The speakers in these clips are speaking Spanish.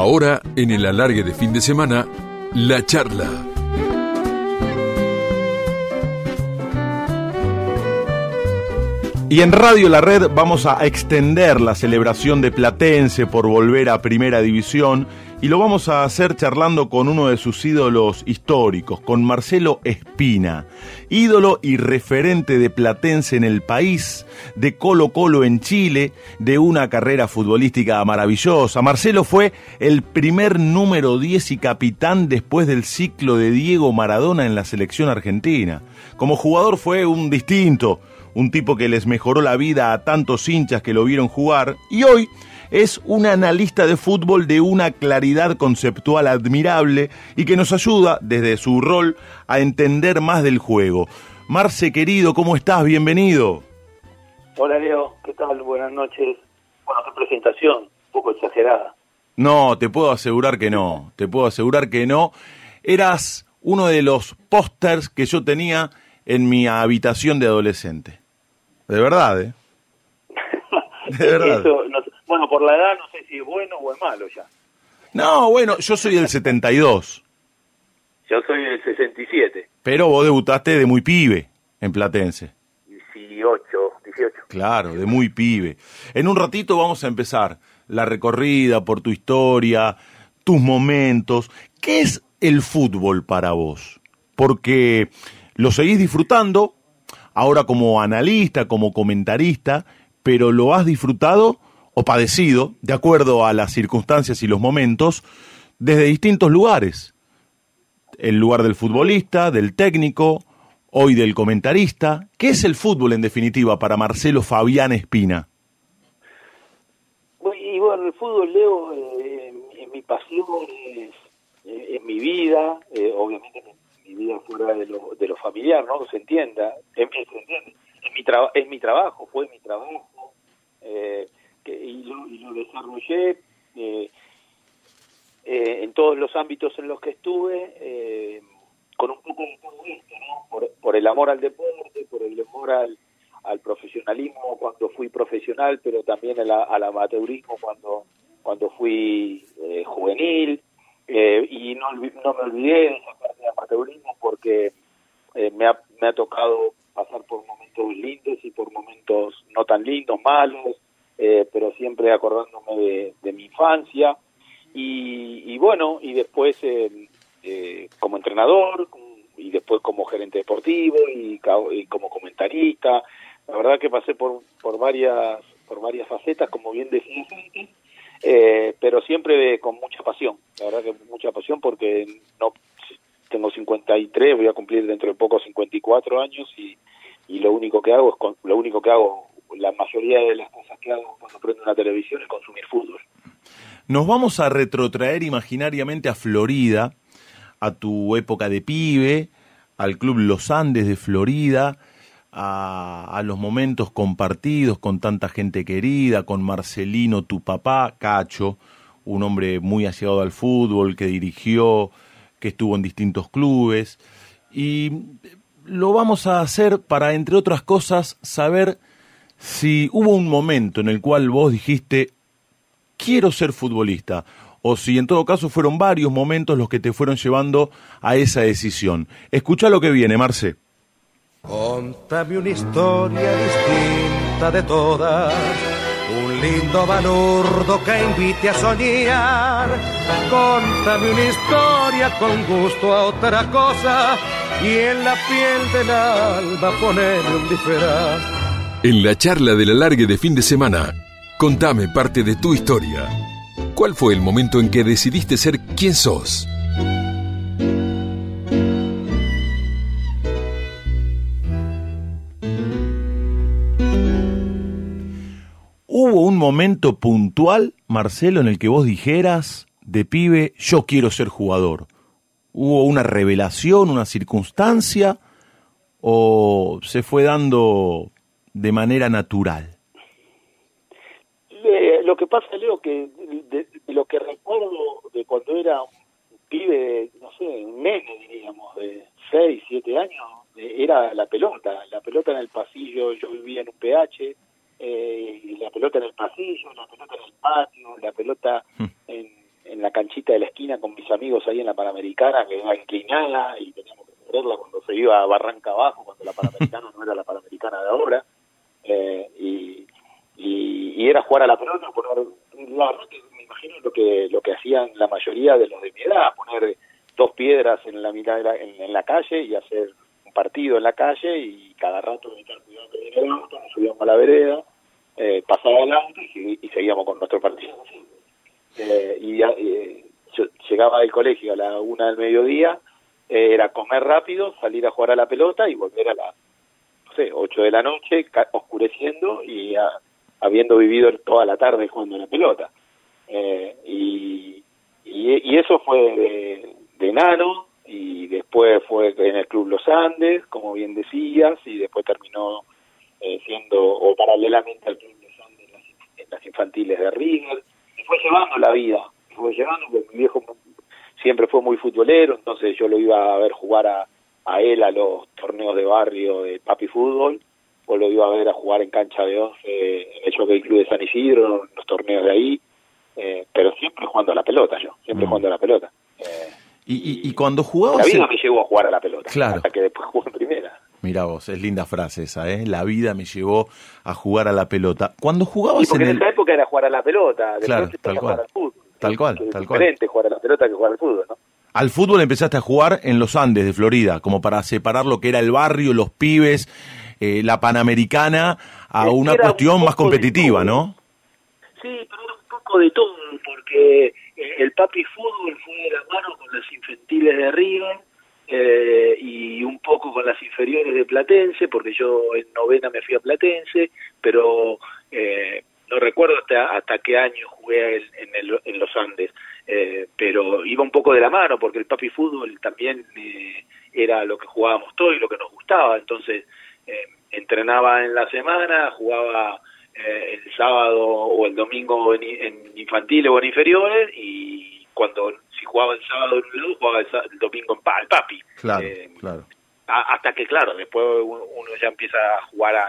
Ahora, en el alargue de fin de semana, la charla. Y en Radio La Red vamos a extender la celebración de Platense por volver a Primera División y lo vamos a hacer charlando con uno de sus ídolos históricos, con Marcelo Espina, ídolo y referente de Platense en el país, de Colo Colo en Chile, de una carrera futbolística maravillosa. Marcelo fue el primer número 10 y capitán después del ciclo de Diego Maradona en la selección argentina. Como jugador fue un distinto un tipo que les mejoró la vida a tantos hinchas que lo vieron jugar, y hoy es un analista de fútbol de una claridad conceptual admirable y que nos ayuda, desde su rol, a entender más del juego. Marce, querido, ¿cómo estás? Bienvenido. Hola, Leo. ¿Qué tal? Buenas noches. Bueno, tu presentación, un poco exagerada. No, te puedo asegurar que no. Te puedo asegurar que no. Eras uno de los pósters que yo tenía en mi habitación de adolescente. De verdad, ¿eh? De verdad. Bueno, por la edad no sé si es bueno o es malo ya. No, bueno, yo soy del 72. Yo soy del 67. Pero vos debutaste de muy pibe en Platense. 18, 18. Claro, de muy pibe. En un ratito vamos a empezar la recorrida por tu historia, tus momentos. ¿Qué es el fútbol para vos? Porque lo seguís disfrutando, ahora como analista, como comentarista, pero lo has disfrutado o padecido, de acuerdo a las circunstancias y los momentos, desde distintos lugares. El lugar del futbolista, del técnico, hoy del comentarista. ¿Qué es el fútbol en definitiva para Marcelo Fabián Espina? Y bueno, el fútbol, Leo, eh, es mi pasión, es, mi vida, eh, obviamente mi vida fuera de lo, de lo familiar, ¿no? Se entienda, es, mi, es mi trabajo, fue mi trabajo, eh, y, lo, y lo desarrollé eh, eh, en todos los ámbitos en los que estuve, con un poco de todo esto, ¿no? Por, por, el amor al deporte, por el amor al, al profesionalismo cuando fui profesional, pero también al, amateurismo cuando, cuando fui juvenil, y no, no me olvidé de esa parte de amateurismo porque eh, me, ha, me ha tocado pasar por momentos lindos y por momentos no tan lindos, malos, eh, pero siempre acordándome de, de mi infancia. Y, y, bueno, y después eh, como entrenador, y después como gerente deportivo y, como comentarista. La verdad que pasé por, por varias por varias facetas, como bien antes, eh, pero siempre con mucha pasión, la verdad que mucha pasión porque no tengo 53, voy a cumplir dentro de poco 54 años y, y lo único que hago es lo único que hago, la mayoría de las cosas que hago cuando prendo una televisión es consumir fútbol. Nos vamos a retrotraer imaginariamente a Florida, a tu época de pibe, al Club Los Andes de Florida, a, los momentos compartidos con tanta gente querida, con Marcelino, tu papá, Cacho, un hombre muy allegado al fútbol, que dirigió, que estuvo en distintos clubes. Y lo vamos a hacer para, entre otras cosas, saber si hubo un momento en el cual vos dijiste, quiero ser futbolista, o si en todo caso fueron varios momentos los que te fueron llevando a esa decisión. Escucha lo que viene, Marce. Contame una historia distinta de todas, un lindo balurdo que invite a soñar. Contame una historia con gusto a otra cosa y en la piel del alba poner un disfraz. En la charla del alargue de fin de semana, contame parte de tu historia. ¿Cuál fue el momento en que decidiste ser quien sos? ¿Hubo un momento puntual, Marcelo, en el que vos dijeras, de pibe, yo quiero ser jugador? ¿Hubo una revelación, una circunstancia? ¿O se fue dando de manera natural? lo que pasa, Leo, que de, lo que recuerdo de cuando era un pibe, no sé, un nene, diríamos, de 6, 7 años, era la pelota, la pelota en el pasillo, yo vivía en un PH, eh, la pelota en el pasillo, la pelota en el patio, la pelota hmm. en, en la canchita de la esquina con mis amigos ahí en la Panamericana, que era inclinada y teníamos que correrla cuando se iba a Barranca Abajo, cuando la Panamericana no era la Panamericana de ahora. Eh, y, y, era jugar a la pelota, poner, me imagino lo que lo que hacían la mayoría de los de mi edad, poner dos piedras en la mitad de la, en, la calle y hacer un partido en la calle y cada rato estar cuidado que el auto, nos subíamos a la vereda, eh, pasaba el auto y, seguíamos con nuestro partido. Eh, y eh, yo llegaba del colegio a la una del mediodía, eh, era comer rápido, salir a jugar a la pelota y volver a las no sé, 8 de la noche, oscureciendo y habiendo vivido toda la tarde jugando a la pelota. Eh, y, y, eso fue de, de y después fue en el Club Los Andes, como bien decías, y después terminó eh, siendo, o paralelamente al Club Los Andes, en las, infantiles de River. Y fue llevando la vida, fue llevando, porque mi viejo siempre fue muy futbolero, entonces yo lo iba a ver jugar a, a él a los torneos de barrio de papi fútbol, o lo iba a ver a jugar en cancha de once en el Jockey Club de San Isidro, los torneos de ahí, eh, pero siempre jugando a la pelota yo, siempre mm. jugando a la pelota. Eh, y, y, cuando jugabas... La vida me llevó a jugar a la pelota, claro. hasta que después jugué en primera. Mira vos, es linda frase esa, ¿eh? La vida me llevó a jugar a la pelota. Cuando jugabas porque en, en esa época era jugar a la pelota, claro, tal cual. Tal cual, tal cual. diferente jugar a la pelota que jugar al fútbol, ¿no? Al fútbol empezaste a jugar en los Andes de Florida, como para separar lo que era el barrio, los pibes, eh, la Panamericana, a una cuestión más competitiva, ¿no? Sí, pero era un poco de todo, porque eh, el papi fútbol fue de la mano con las infantiles de River eh, y un poco con las inferiores de Platense, porque yo en novena me fui a Platense, pero eh, no recuerdo hasta, hasta qué año jugué en, el, en los Andes, eh, pero iba un poco de la mano porque el papi fútbol también eh, era lo que jugábamos todos y lo que nos gustaba, entonces eh, entrenaba en la semana, jugaba eh, el sábado o el domingo en, en, infantiles o en inferiores y cuando si jugaba el sábado en un lado, jugaba el, domingo en pa, el papi. Claro, claro. hasta que claro, después uno, ya empieza a jugar a,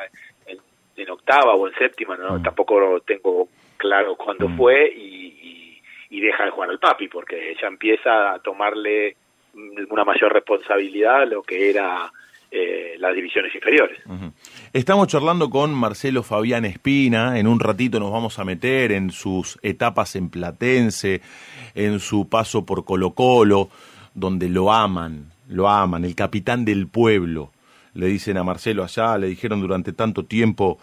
en octava o en séptima, ¿no? Mm. Tampoco tengo claro cuándo mm. fue y, y, deja de jugar al papi, porque ella empieza a tomarle una mayor responsabilidad a lo que era eh, las divisiones inferiores. Estamos charlando con Marcelo Fabián Espina, en un ratito nos vamos a meter en sus etapas en Platense, en su paso por Colo Colo, donde lo aman, lo aman, el capitán del pueblo le dicen a Marcelo allá, le dijeron durante tanto tiempo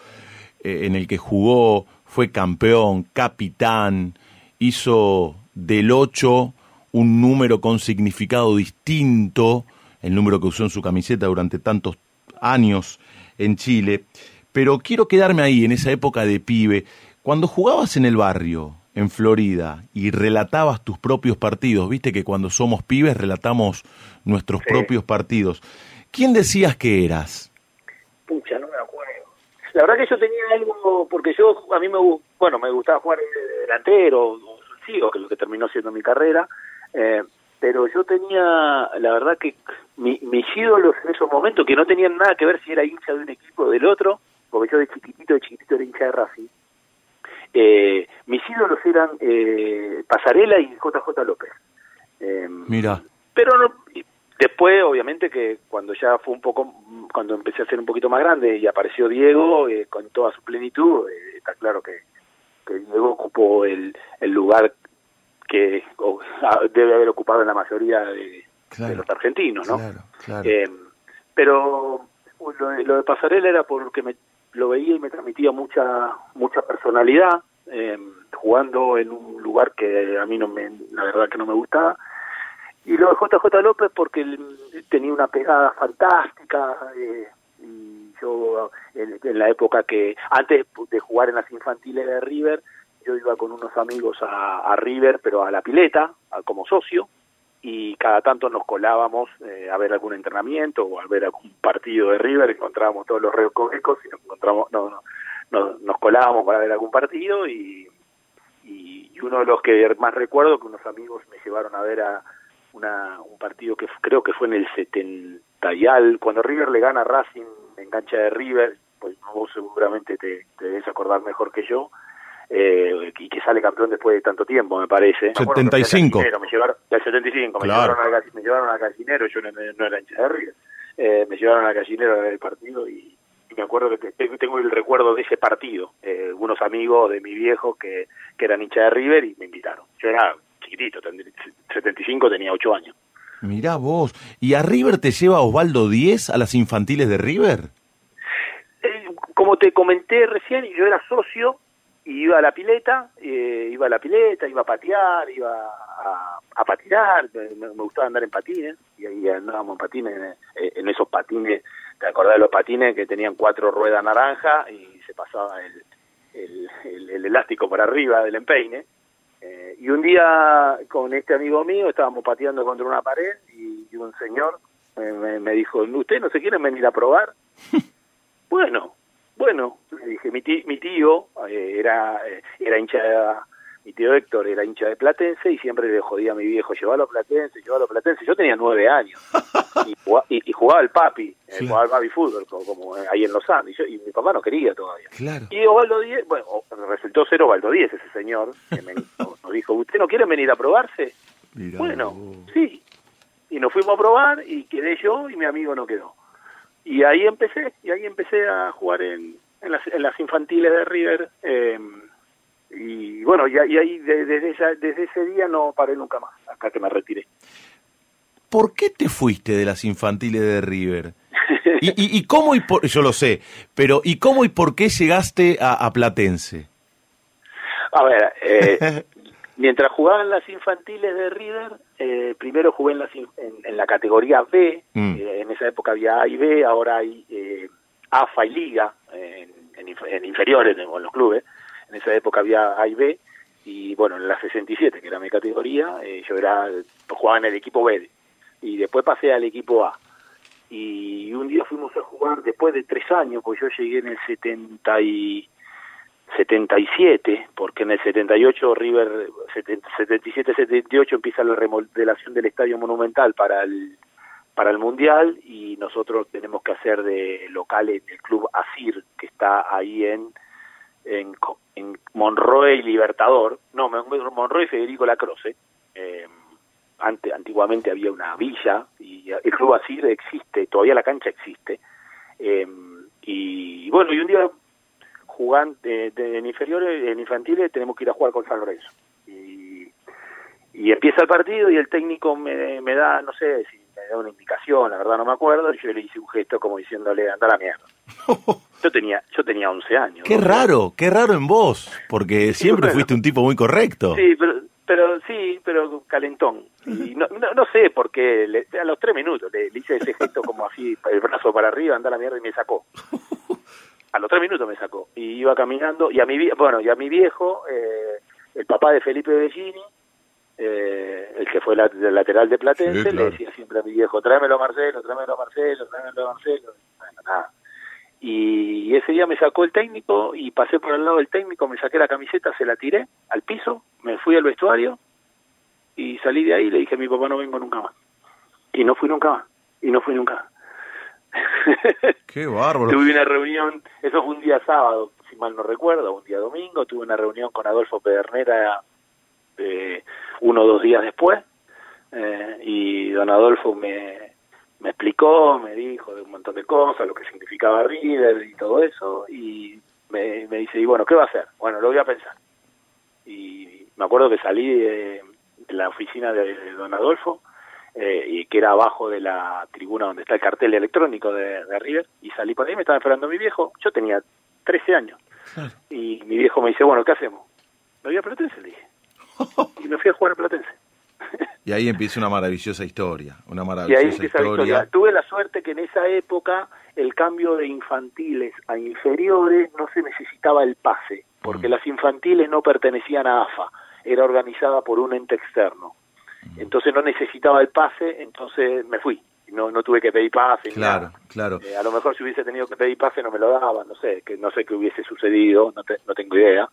eh, en el que jugó, fue campeón, capitán, hizo del 8 un número con significado distinto, el número que usó en su camiseta durante tantos años en Chile. Pero quiero quedarme ahí, en esa época de pibe, cuando jugabas en el barrio, en Florida, y relatabas tus propios partidos, viste que cuando somos pibes relatamos nuestros propios partidos. ¿Quién decías que eras? Pucha, no me acuerdo. La verdad que yo tenía algo, porque yo, a mí me, bueno, me gustaba jugar delantero, sí, o que lo que terminó siendo mi carrera, eh, pero yo tenía, la verdad que mi, mis ídolos en esos momentos, que no tenían nada que ver si era hincha de un equipo o del otro, porque yo de chiquitito, de chiquitito era hincha de Racing, eh, mis ídolos eran eh, Pasarela y JJ López. Eh, Mira. Pero no, Después, obviamente, que cuando ya fue un poco, cuando empecé a ser un poquito más grande y apareció Diego eh, con toda su plenitud, eh, está claro que, que, Diego ocupó el, el lugar que debe haber ocupado en la mayoría de, los argentinos, ¿no? Eh, pero lo, lo, de Pasarela era porque me, lo veía y me transmitía mucha mucha personalidad, jugando en un lugar que a mí no me, la verdad que no me gustaba y lo de JJ López porque tenía una pegada fantástica eh, y yo en, la época que antes de jugar en las infantiles de River yo iba con unos amigos a, River pero a la pileta como socio y cada tanto nos colábamos eh, a ver algún entrenamiento o a ver algún partido de River encontrábamos todos los recovecos y nos encontramos no, no, nos colábamos para ver algún partido y, y uno de los que más recuerdo que unos amigos me llevaron a ver a una, un partido que creo que fue en el 70 y al, cuando River le gana a Racing en cancha de River, pues vos seguramente te, te debes acordar mejor que yo, eh, y que sale campeón después de tanto tiempo, me parece. 75. Me llevaron, el 75, me, llevaron al, me llevaron al gallinero, yo no, no era hincha de River, eh, me llevaron al gallinero ver el partido y, me acuerdo que tengo el recuerdo de ese partido, eh, unos amigos de mi viejo que, que eran hincha de River y me invitaron. Yo era chiquitito, 75 tenía 8 años. Mirá vos, ¿y a River te lleva Osvaldo 10 a las infantiles de River? Eh, como te comenté recién, yo era socio y iba a la pileta, eh, iba a la pileta, iba a patear, iba a, a patinar, me, gustaba andar en patines, y ahí andábamos en patines, eh, en, esos patines, te acordás de los patines que tenían cuatro ruedas naranja y se pasaba el, el, el, elástico por arriba del empeine. Eh, y un día con este amigo mío estábamos pateando contra una pared y, un señor me, me dijo, ¿usted no se quieren venir a probar? bueno, bueno, le dije, mi tío, mi tío eh, era, eh, era hincha de, mi tío Héctor era hincha de Platense y siempre le jodía a mi viejo, llevalo a Platense, llevalo a Platense. Yo tenía nueve años y, jugaba, y, jugaba el papi, eh, jugaba el papi fútbol, como, ahí en Los Andes, y, mi papá no quería todavía. Y Ovaldo Díez, bueno, resultó ser Ovaldo Díez ese señor, que me, nos dijo, ¿usted no quiere venir a probarse? bueno, sí. Y nos fuimos a probar y quedé yo y mi amigo no quedó y ahí empecé, y ahí empecé a jugar en, en, las, en las, infantiles de River. Eh, y bueno, y, ahí desde, desde ese día no paré nunca más, hasta que me retiré. ¿Por qué te fuiste de las infantiles de River? ¿Y, y, y cómo y por, yo lo sé, pero ¿y cómo y por qué llegaste a, a Platense? A ver, eh, Mientras jugaba en las infantiles de River, eh, primero jugué en, en, la categoría B, mm. eh, en esa época había A y B, ahora hay eh, AFA y Liga en, en, inferiores en, los clubes, en esa época había A y B, y bueno, en la 67, que era mi categoría, eh, yo era jugaba en el equipo B, y después pasé al equipo A. Y un día fuimos a jugar, después de tres años, pues yo llegué en el 70 y 77, porque en el 78 River 77-78 empieza la remodelación del Estadio Monumental para el para el Mundial y nosotros tenemos que hacer de local en el club Asir que está ahí en en, en Monroe y Libertador, no, Monroe y Federico Lacroce. Eh, ante, antiguamente había una villa y el club Asir existe, todavía la cancha existe. Eh, y bueno, y un día jugando en inferiores, en infantiles, tenemos que ir a jugar con San Lorenzo. Y, y empieza el partido y el técnico me, me da, no sé si me da una indicación, la verdad no me acuerdo, y yo le hice un gesto como diciéndole, anda la mierda. Yo tenía, yo tenía 11 años. Qué raro, qué raro en vos, porque siempre fuiste un tipo muy correcto. Sí, pero, pero sí, pero calentón. Y no, no, sé por qué, a los tres minutos le, hice ese gesto como así, el brazo para arriba, anda a la mierda y me sacó. a los tres minutos me sacó y iba caminando y a mi bueno y a mi viejo eh, el papá de Felipe Bellini eh, el que fue la, el lateral de Platense le decía siempre a mi viejo tráemelo a Marcelo tráemelo a Marcelo tráemelo a Marcelo nada y ese día me sacó el técnico y pasé por al lado del técnico me saqué la camiseta se la tiré al piso me fui al vestuario y salí de ahí y le dije mi papá no vengo nunca más y no fui nunca más y no fui nunca más Qué bárbaro. tuve una reunión, eso fue un día sábado, si mal no recuerdo, un día domingo, tuve una reunión con Adolfo Pedernera eh, uno o dos días después, eh, y don Adolfo me, me explicó, me dijo de un montón de cosas, lo que significaba River y todo eso, y me, me dice, y bueno, ¿qué va a hacer? Bueno, lo voy a pensar. Y me acuerdo que salí de, la oficina de don Adolfo, eh, y que era abajo de la tribuna donde está el cartel electrónico de, River, y salí por ahí, me estaba esperando mi viejo, yo tenía 13 años, y mi viejo me dice, bueno, ¿qué hacemos? Me voy a Platense, le dije, y me fui a jugar a Platense. y ahí empieza una maravillosa historia, una maravillosa y ahí empieza historia. La historia. Tuve la suerte que en esa época el cambio de infantiles a inferiores no se necesitaba el pase, porque mm. las infantiles no pertenecían a AFA, era organizada por un ente externo entonces no necesitaba el pase, entonces me fui. No, no tuve que pedir pase. Claro, claro. Eh, a lo mejor si hubiese tenido que pedir pase no me lo daban, no sé, que no sé qué hubiese sucedido, no, no tengo idea.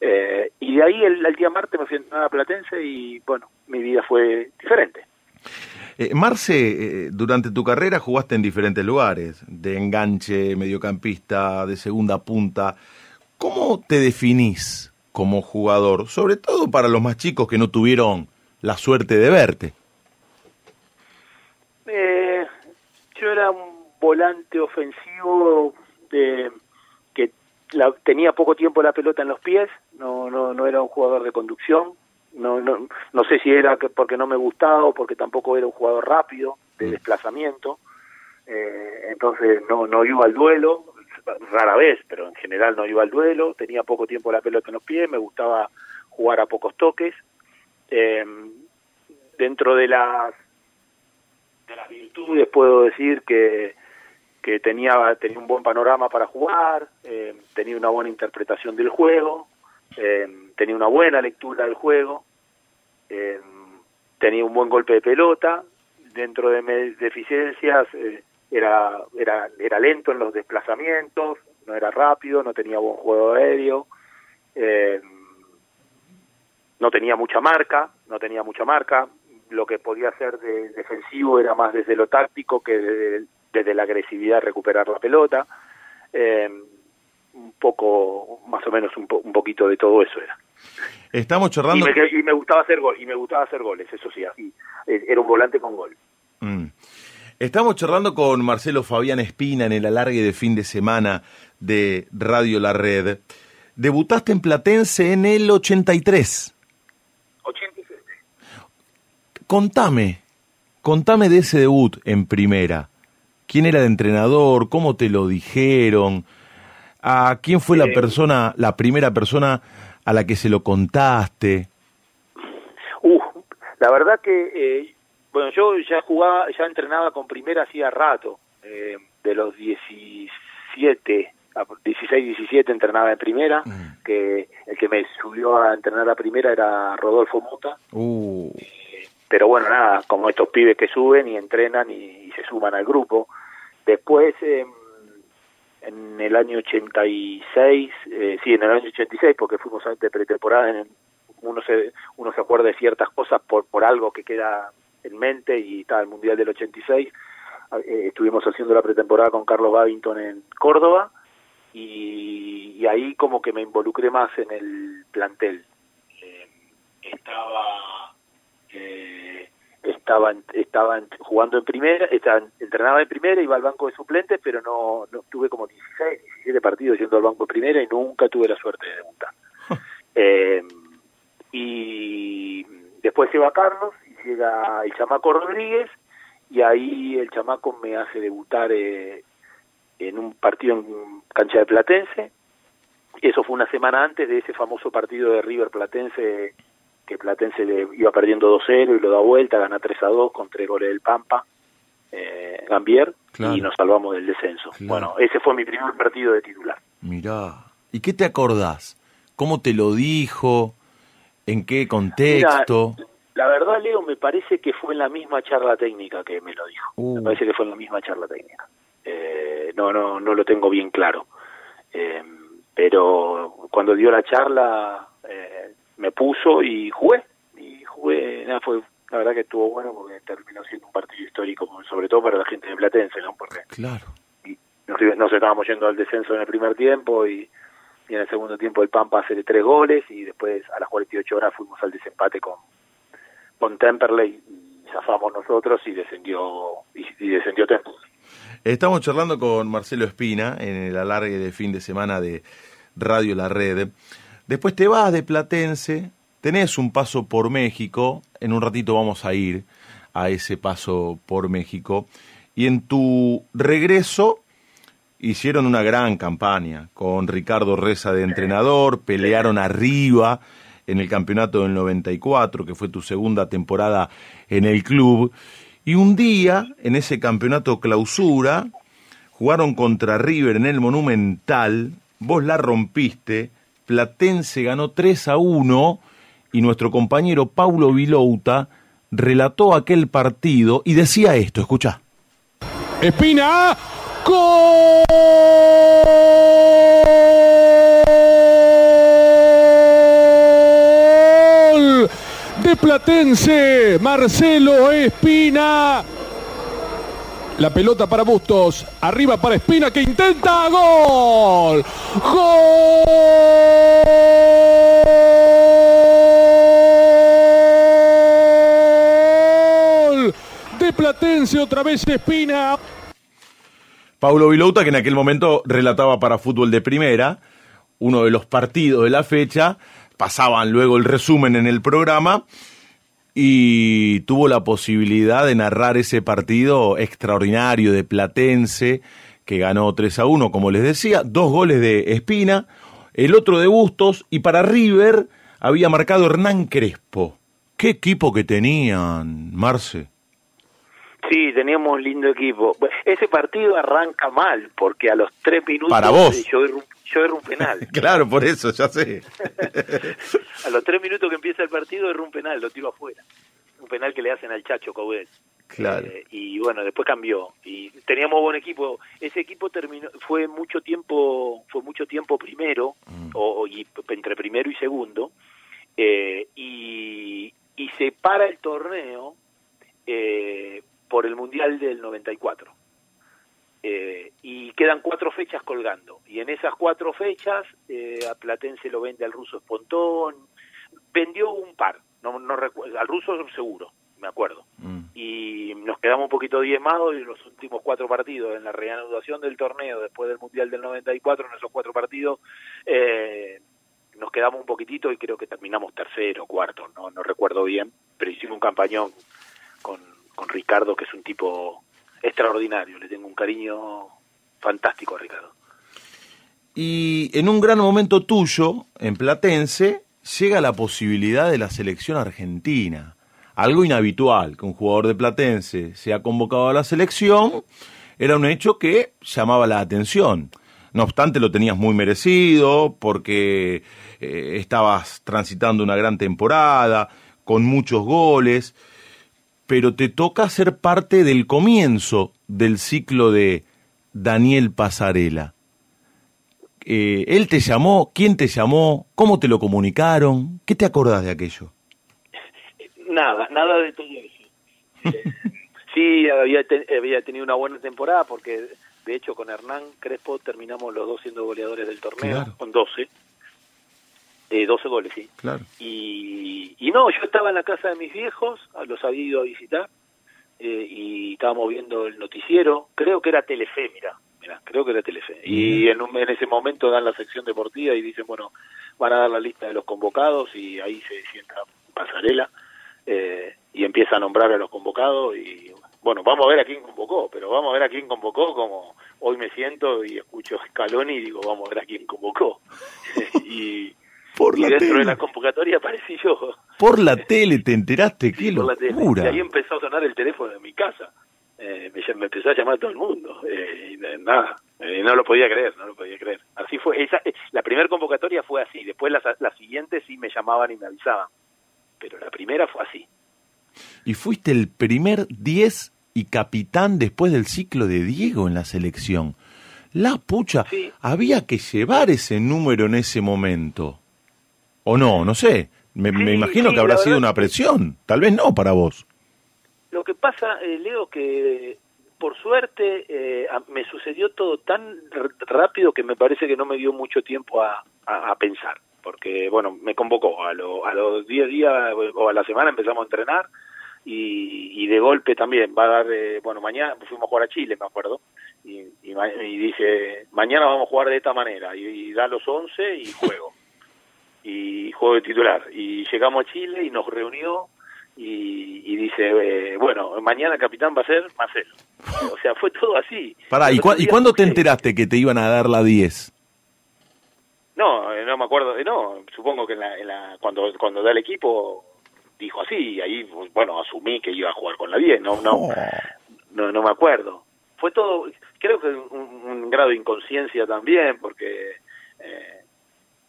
Eh, y de ahí el, día martes me fui a Platense y bueno, mi vida fue diferente. Eh, Marce, durante tu carrera jugaste en diferentes lugares, de enganche, mediocampista, de segunda punta. ¿Cómo te definís como jugador, sobre todo para los más chicos que no tuvieron la suerte de verte? Eh, yo era un volante ofensivo de que tenía poco tiempo la pelota en los pies, no, no, no era un jugador de conducción, no, no, no sé si era porque no me gustaba o porque tampoco era un jugador rápido de mm. desplazamiento, eh, entonces no, no iba al duelo, rara vez, pero en general no iba al duelo, tenía poco tiempo la pelota en los pies, me gustaba jugar a pocos toques. Eh, dentro de las, de las virtudes puedo decir que, que tenía, tenía un buen panorama para jugar, eh, tenía una buena interpretación del juego, eh, tenía una buena lectura del juego, tenía un buen golpe de pelota, dentro de deficiencias era, era, era lento en los desplazamientos, no era rápido, no tenía buen juego aéreo, eh, no tenía mucha marca, no tenía mucha marca, lo que podía de defensivo era más desde lo táctico que desde, la agresividad recuperar la pelota, eh, un poco, más o menos un, un, poquito de todo eso era. Estamos charlando... Y me, gustaba hacer gol, y me gustaba hacer goles, eso sí, así, era un volante con gol. Mm. Estamos charlando con Marcelo Fabián Espina en el alargue de fin de semana de Radio La Red. Debutaste en Platense en el 83. 87. Contame, contame de ese debut en primera. ¿Quién era el entrenador? ¿Cómo te lo dijeron? ¿A quién fue la eh, persona, la primera persona a la que se lo contaste? Uh, la verdad que eh, bueno, yo ya jugaba, ya entrenaba con primera hacía rato, eh, de los 17, 16, 17 entrenaba en primera, mm. que el que me subió a entrenar a primera era Rodolfo Muta. Uh. Pero bueno, nada, como estos pibes que suben y entrenan y, se suman al grupo. Después, en el año 86, eh, sí, en el año 86, porque fuimos de pretemporada, uno se, uno se acuerda de ciertas cosas por, por algo que queda en mente y estaba el Mundial del 86. Eh, estuvimos haciendo la pretemporada con Carlos Babington en Córdoba y, ahí como que me involucré más en el plantel. Eh, estaba eh, estaba estaba jugando en primera, estaba, entrenaba en primera, iba al banco de suplentes, pero no, no tuve como 16, 17 partidos yendo al banco de primera y nunca tuve la suerte de debutar. eh, y después iba Carlos llega el chamaco Rodríguez y ahí el chamaco me hace debutar eh, en un partido en cancha de Platense. Eso fue una semana antes de ese famoso partido de River Platense, que Platense le iba perdiendo 2-0 y lo da vuelta, gana 3-2 con tres goles del Pampa, eh, Gambier, y nos salvamos del descenso. Bueno, ese fue mi primer partido de titular. Mirá, ¿y qué te acordás? ¿Cómo te lo dijo? ¿En qué contexto? La verdad, Leo, me parece que fue en la misma charla técnica que me lo dijo. Me uh. parece que fue en la misma charla técnica. Eh, no, no, no lo tengo bien claro. Eh, pero cuando dio la charla eh, me puso y jugué. Y jugué, nada, fue la verdad que estuvo bueno porque terminó siendo un partido histórico, sobre todo para la gente de Platense, ¿no? Porque claro. nos, estábamos yendo al descenso en el primer tiempo y, y en el segundo tiempo el Pampa hace tres goles y después a las 48 horas fuimos al desempate con, con Temperley zafamos nosotros y descendió y, descendió Temperley. Estamos charlando con Marcelo Espina en el alargue de fin de semana de Radio La Red. Después te vas de Platense, tenés un paso por México, en un ratito vamos a ir a ese paso por México, y en tu regreso hicieron una gran campaña con Ricardo Reza de entrenador, pelearon arriba en el campeonato del 94, que fue tu segunda temporada en el club. Y un día, en ese campeonato clausura, jugaron contra River en el Monumental, vos la rompiste, Platense ganó 3 a 1 y nuestro compañero Paulo Vilouta relató aquel partido y decía esto, escucha. Espina, ¡gol! Platense, Marcelo Espina. La pelota para Bustos. Arriba para Espina que intenta. ¡Gol! ¡Gol! De Platense otra vez Espina. Paulo Vilouta, que en aquel momento relataba para Fútbol de Primera, uno de los partidos de la fecha, pasaban luego el resumen en el programa, y tuvo la posibilidad de narrar ese partido extraordinario de Platense, que ganó 3 a 1, como les decía, dos goles de Espina, el otro de Bustos, y para River había marcado Hernán Crespo. ¿Qué equipo que tenían, Marce? Sí, teníamos un lindo equipo. Ese partido arranca mal, porque a los tres minutos Para vos. yo yo erro un penal. claro, por eso, ya sé. a los tres minutos que empieza el partido erro un penal, lo tiro afuera. Un penal que le hacen al Chacho Coudet. Claro. Eh, y bueno, después cambió y teníamos buen equipo. Ese equipo terminó fue mucho tiempo fue mucho tiempo primero o, o- y entre primero y segundo eh, y, y se para el torneo eh, por el mundial del 94 eh, y quedan cuatro fechas colgando. Y en esas cuatro fechas eh, a Platense lo vende al ruso Espontón vendió un par no, no recuerdo al ruso seguro me acuerdo. Mm. y nos quedamos un poquito diezmados y los últimos cuatro partidos en la reanudación del torneo después del mundial del 94 en esos cuatro partidos eh, nos quedamos un poquitito y creo que terminamos tercero cuarto no no recuerdo bien pero hicimos un campañón con, con Ricardo que es un tipo extraordinario le tengo un cariño fantástico a Ricardo Y en un gran momento tuyo, en Platense, llega la posibilidad de la selección argentina. Algo inhabitual, que un jugador de Platense sea convocado a la selección, era un hecho que llamaba la atención. No obstante, lo tenías muy merecido, porque eh, estabas transitando una gran temporada, con muchos goles, pero te toca ser parte del comienzo del ciclo de Daniel Pasarela. Eh, él te llamó, quién te llamó, cómo te lo comunicaron, ¿qué te acordás de aquello? Nada, nada de todo eso. Eh, sí, había, había tenido una buena temporada porque, de hecho, con Hernán Crespo terminamos los dos siendo goleadores del torneo, Claro. con 12. Eh, 12 goles, sí. Claro. Y, y no, yo estaba en la casa de mis viejos, los había ido a visitar, eh, y estábamos viendo el noticiero, creo que era Telefe, mira, mira, creo que era Telefe. Y en, un- en ese momento dan la sección deportiva y dicen, bueno, van a dar la lista de los convocados y ahí se sienta Pasarela eh, y empieza a nombrar a los convocados y bueno, vamos a ver a quién convocó, pero vamos a ver a quién convocó, como hoy me siento y escucho Scaloni y digo, vamos a ver a quién convocó. y, Por y la dentro de la convocatoria aparecí yo. Por la tele te enteraste, qué por la tele. Y locura. ahí empezó a sonar el teléfono de mi casa. Eh, me, empezó a llamar todo el mundo. Eh, y nada, eh, no lo podía creer, no lo podía creer. Así fue. Esa, eh, la primera convocatoria fue así. Después las, las siguientes sí me llamaban y me avisaban. Pero la primera fue así. Y fuiste el primer 10 y capitán después del ciclo de Diego en la selección. La pucha, Sí. había que llevar ese número en ese momento. ¿O no? No sé. Me, imagino sí, que habrá sido verdad- una presión. Tal vez no para vos. Lo que pasa, eh, Leo, que por suerte eh, me sucedió todo tan rápido que me parece que no me dio mucho tiempo a, a- a pensar. Porque, bueno, me convocó. A, lo- a los 10 días o a la semana empezamos a entrenar y, y de golpe también va a dar, eh, bueno, mañana fuimos a jugar a Chile, me acuerdo. Y, y y dice, mañana vamos a jugar de esta manera. Y, y da los 11 y juego. y juego de titular. Y llegamos a Chile y nos reunió y, y dice, eh, bueno, mañana capitán va a ser Marcelo. O sea, fue todo así. Pará, ¿y, otro ¿y cuándo te enteraste que te iban a dar la 10? No, eh, no me acuerdo, eh, no, supongo que en la, en la, cuando, cuando da el equipo dijo así, y ahí, pues, bueno, asumí que iba a jugar con la 10, no, no, Oh. no, no me acuerdo. Fue todo, creo que un, un grado de inconsciencia también, porque, eh,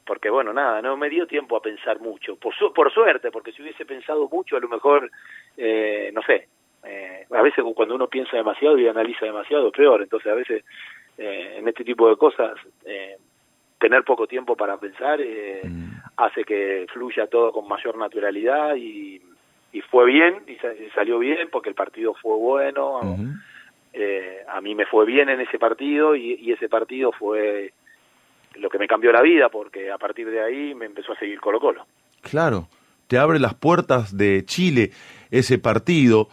porque bueno, nada, no me dio tiempo a pensar mucho, por, su- por suerte, porque si hubiese pensado mucho, a lo mejor, eh, no sé, eh, a veces cuando uno piensa demasiado y analiza demasiado, es peor, entonces a veces eh, en este tipo de cosas, eh, tener poco tiempo para pensar eh, hace que fluya todo con mayor naturalidad y, y fue bien, y sa- y salió bien porque el partido fue bueno, eh, a mí me fue bien en ese partido y, y ese partido fue lo que me cambió la vida porque a partir de ahí me empezó a seguir Colo Colo. Claro, te abre las puertas de Chile ese partido.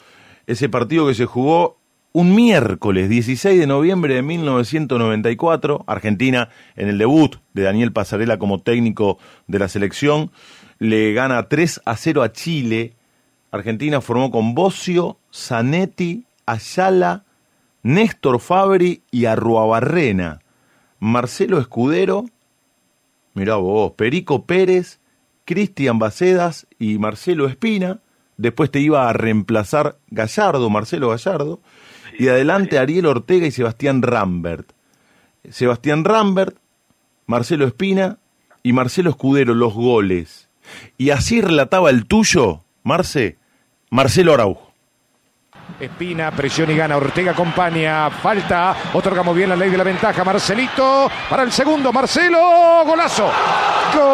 ese partido que se jugó un miércoles 16 de noviembre de 1994, Argentina en el debut de Daniel Pasarela como técnico de la selección, le gana 3 a 0 a Chile. Argentina formó con Bocio, Zanetti, Ayala, Néstor Fabri y Arruabarrena. Marcelo Escudero, mirá vos, Perico Pérez, Cristian Bacedas y Marcelo Espina. Después te iba a reemplazar Gallardo, Marcelo Gallardo. Y adelante Ariel Ortega y Sebastián Rambert. Sebastián Rambert, Marcelo Espina y Marcelo Escudero, los goles. Y así relataba el tuyo, Marce, Marcelo Araujo. Espina, presión y gana. Ortega acompaña. Falta. Otorgamos bien la ley de la ventaja. Marcelito. Para el segundo. Marcelo. Golazo. Gol.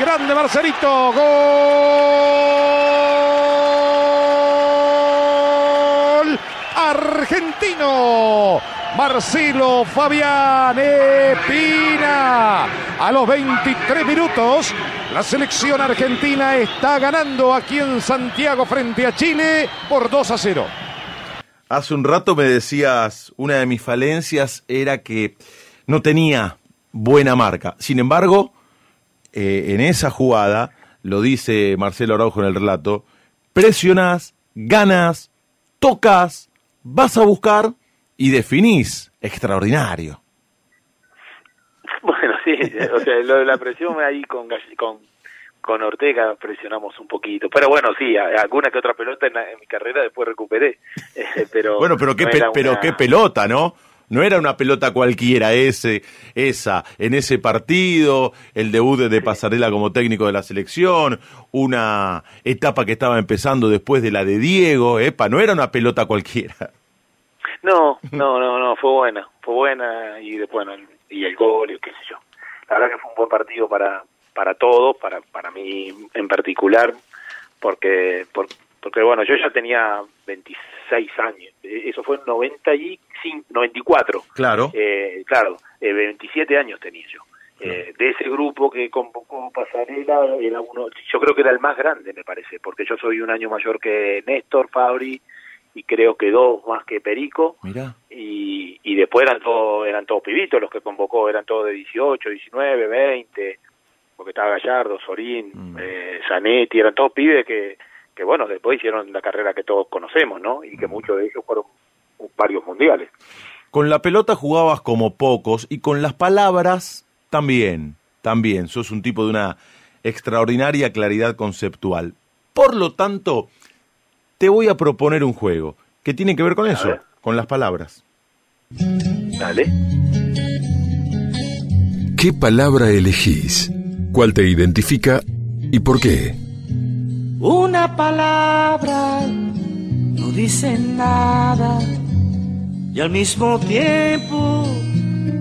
Grande Marcelito. Gol. Argentino. Marcelo Fabián Espina. A los 23 minutos, la selección argentina está ganando aquí en Santiago frente a Chile por 2 a 0. Hace un rato me decías, una de mis falencias era que no tenía buena marca. Sin embargo, eh, en esa jugada, lo dice Marcelo Araujo en el relato, presionás, ganas, tocas, vas a buscar y definís. Extraordinario. Sí, o sea, lo de la presión ahí con, con, con Ortega presionamos un poquito. Pero bueno, sí, alguna que otra pelota en, mi carrera después recuperé. Eh, pero bueno, pero qué, no pero una... qué pelota, ¿no? No era una pelota cualquiera ese, esa, en ese partido, el debut de Pasarela como técnico de la selección, una etapa que estaba empezando después de la de Diego, epa, no era una pelota cualquiera. No, no, no, no, fue buena, fue buena y después bueno, y el gol y qué sé yo. La verdad que fue un buen partido para para todos, para para mí en particular, porque por, porque bueno, yo ya tenía 26 años, eso fue en 95, 94. Claro. Eh, claro, eh, 27 años tenía yo. Eh, de ese grupo que convocó Pasarela, era uno, yo creo que era el más grande, me parece, porque yo soy un año mayor que Néstor, Fabri, y creo que dos más que Perico. Mirá. Y, y después eran todos eran todos pibitos los que convocó, eran todos de 18, 19, 20, porque estaba Gallardo, Sorín, Mm. eh, Zanetti, eran todos pibes que, que, bueno, después hicieron la carrera que todos conocemos, ¿no? Y que Mm. muchos de ellos fueron varios mundiales. Con la pelota jugabas como pocos y con las palabras también, también. Sos un tipo de una extraordinaria claridad conceptual. Por lo tanto, te voy a proponer un juego que tiene que ver con eso, ver. con las palabras. Dale. ¿Qué palabra elegís? ¿Cuál te identifica y por qué? Una palabra no dice nada y al mismo tiempo